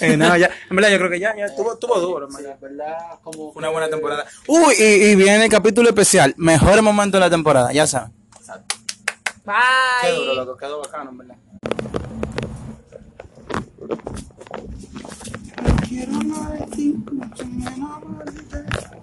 Eh, no, ya, en verdad yo creo que ya, ya estuvo, estuvo duro, Sí, verdad, como Una buena temporada. Uy, y, y viene el capítulo especial. Mejor momento de la temporada, ya saben. Exacto. bye. loco, quedó bacano, en verdad. Quiero amarte mucho más.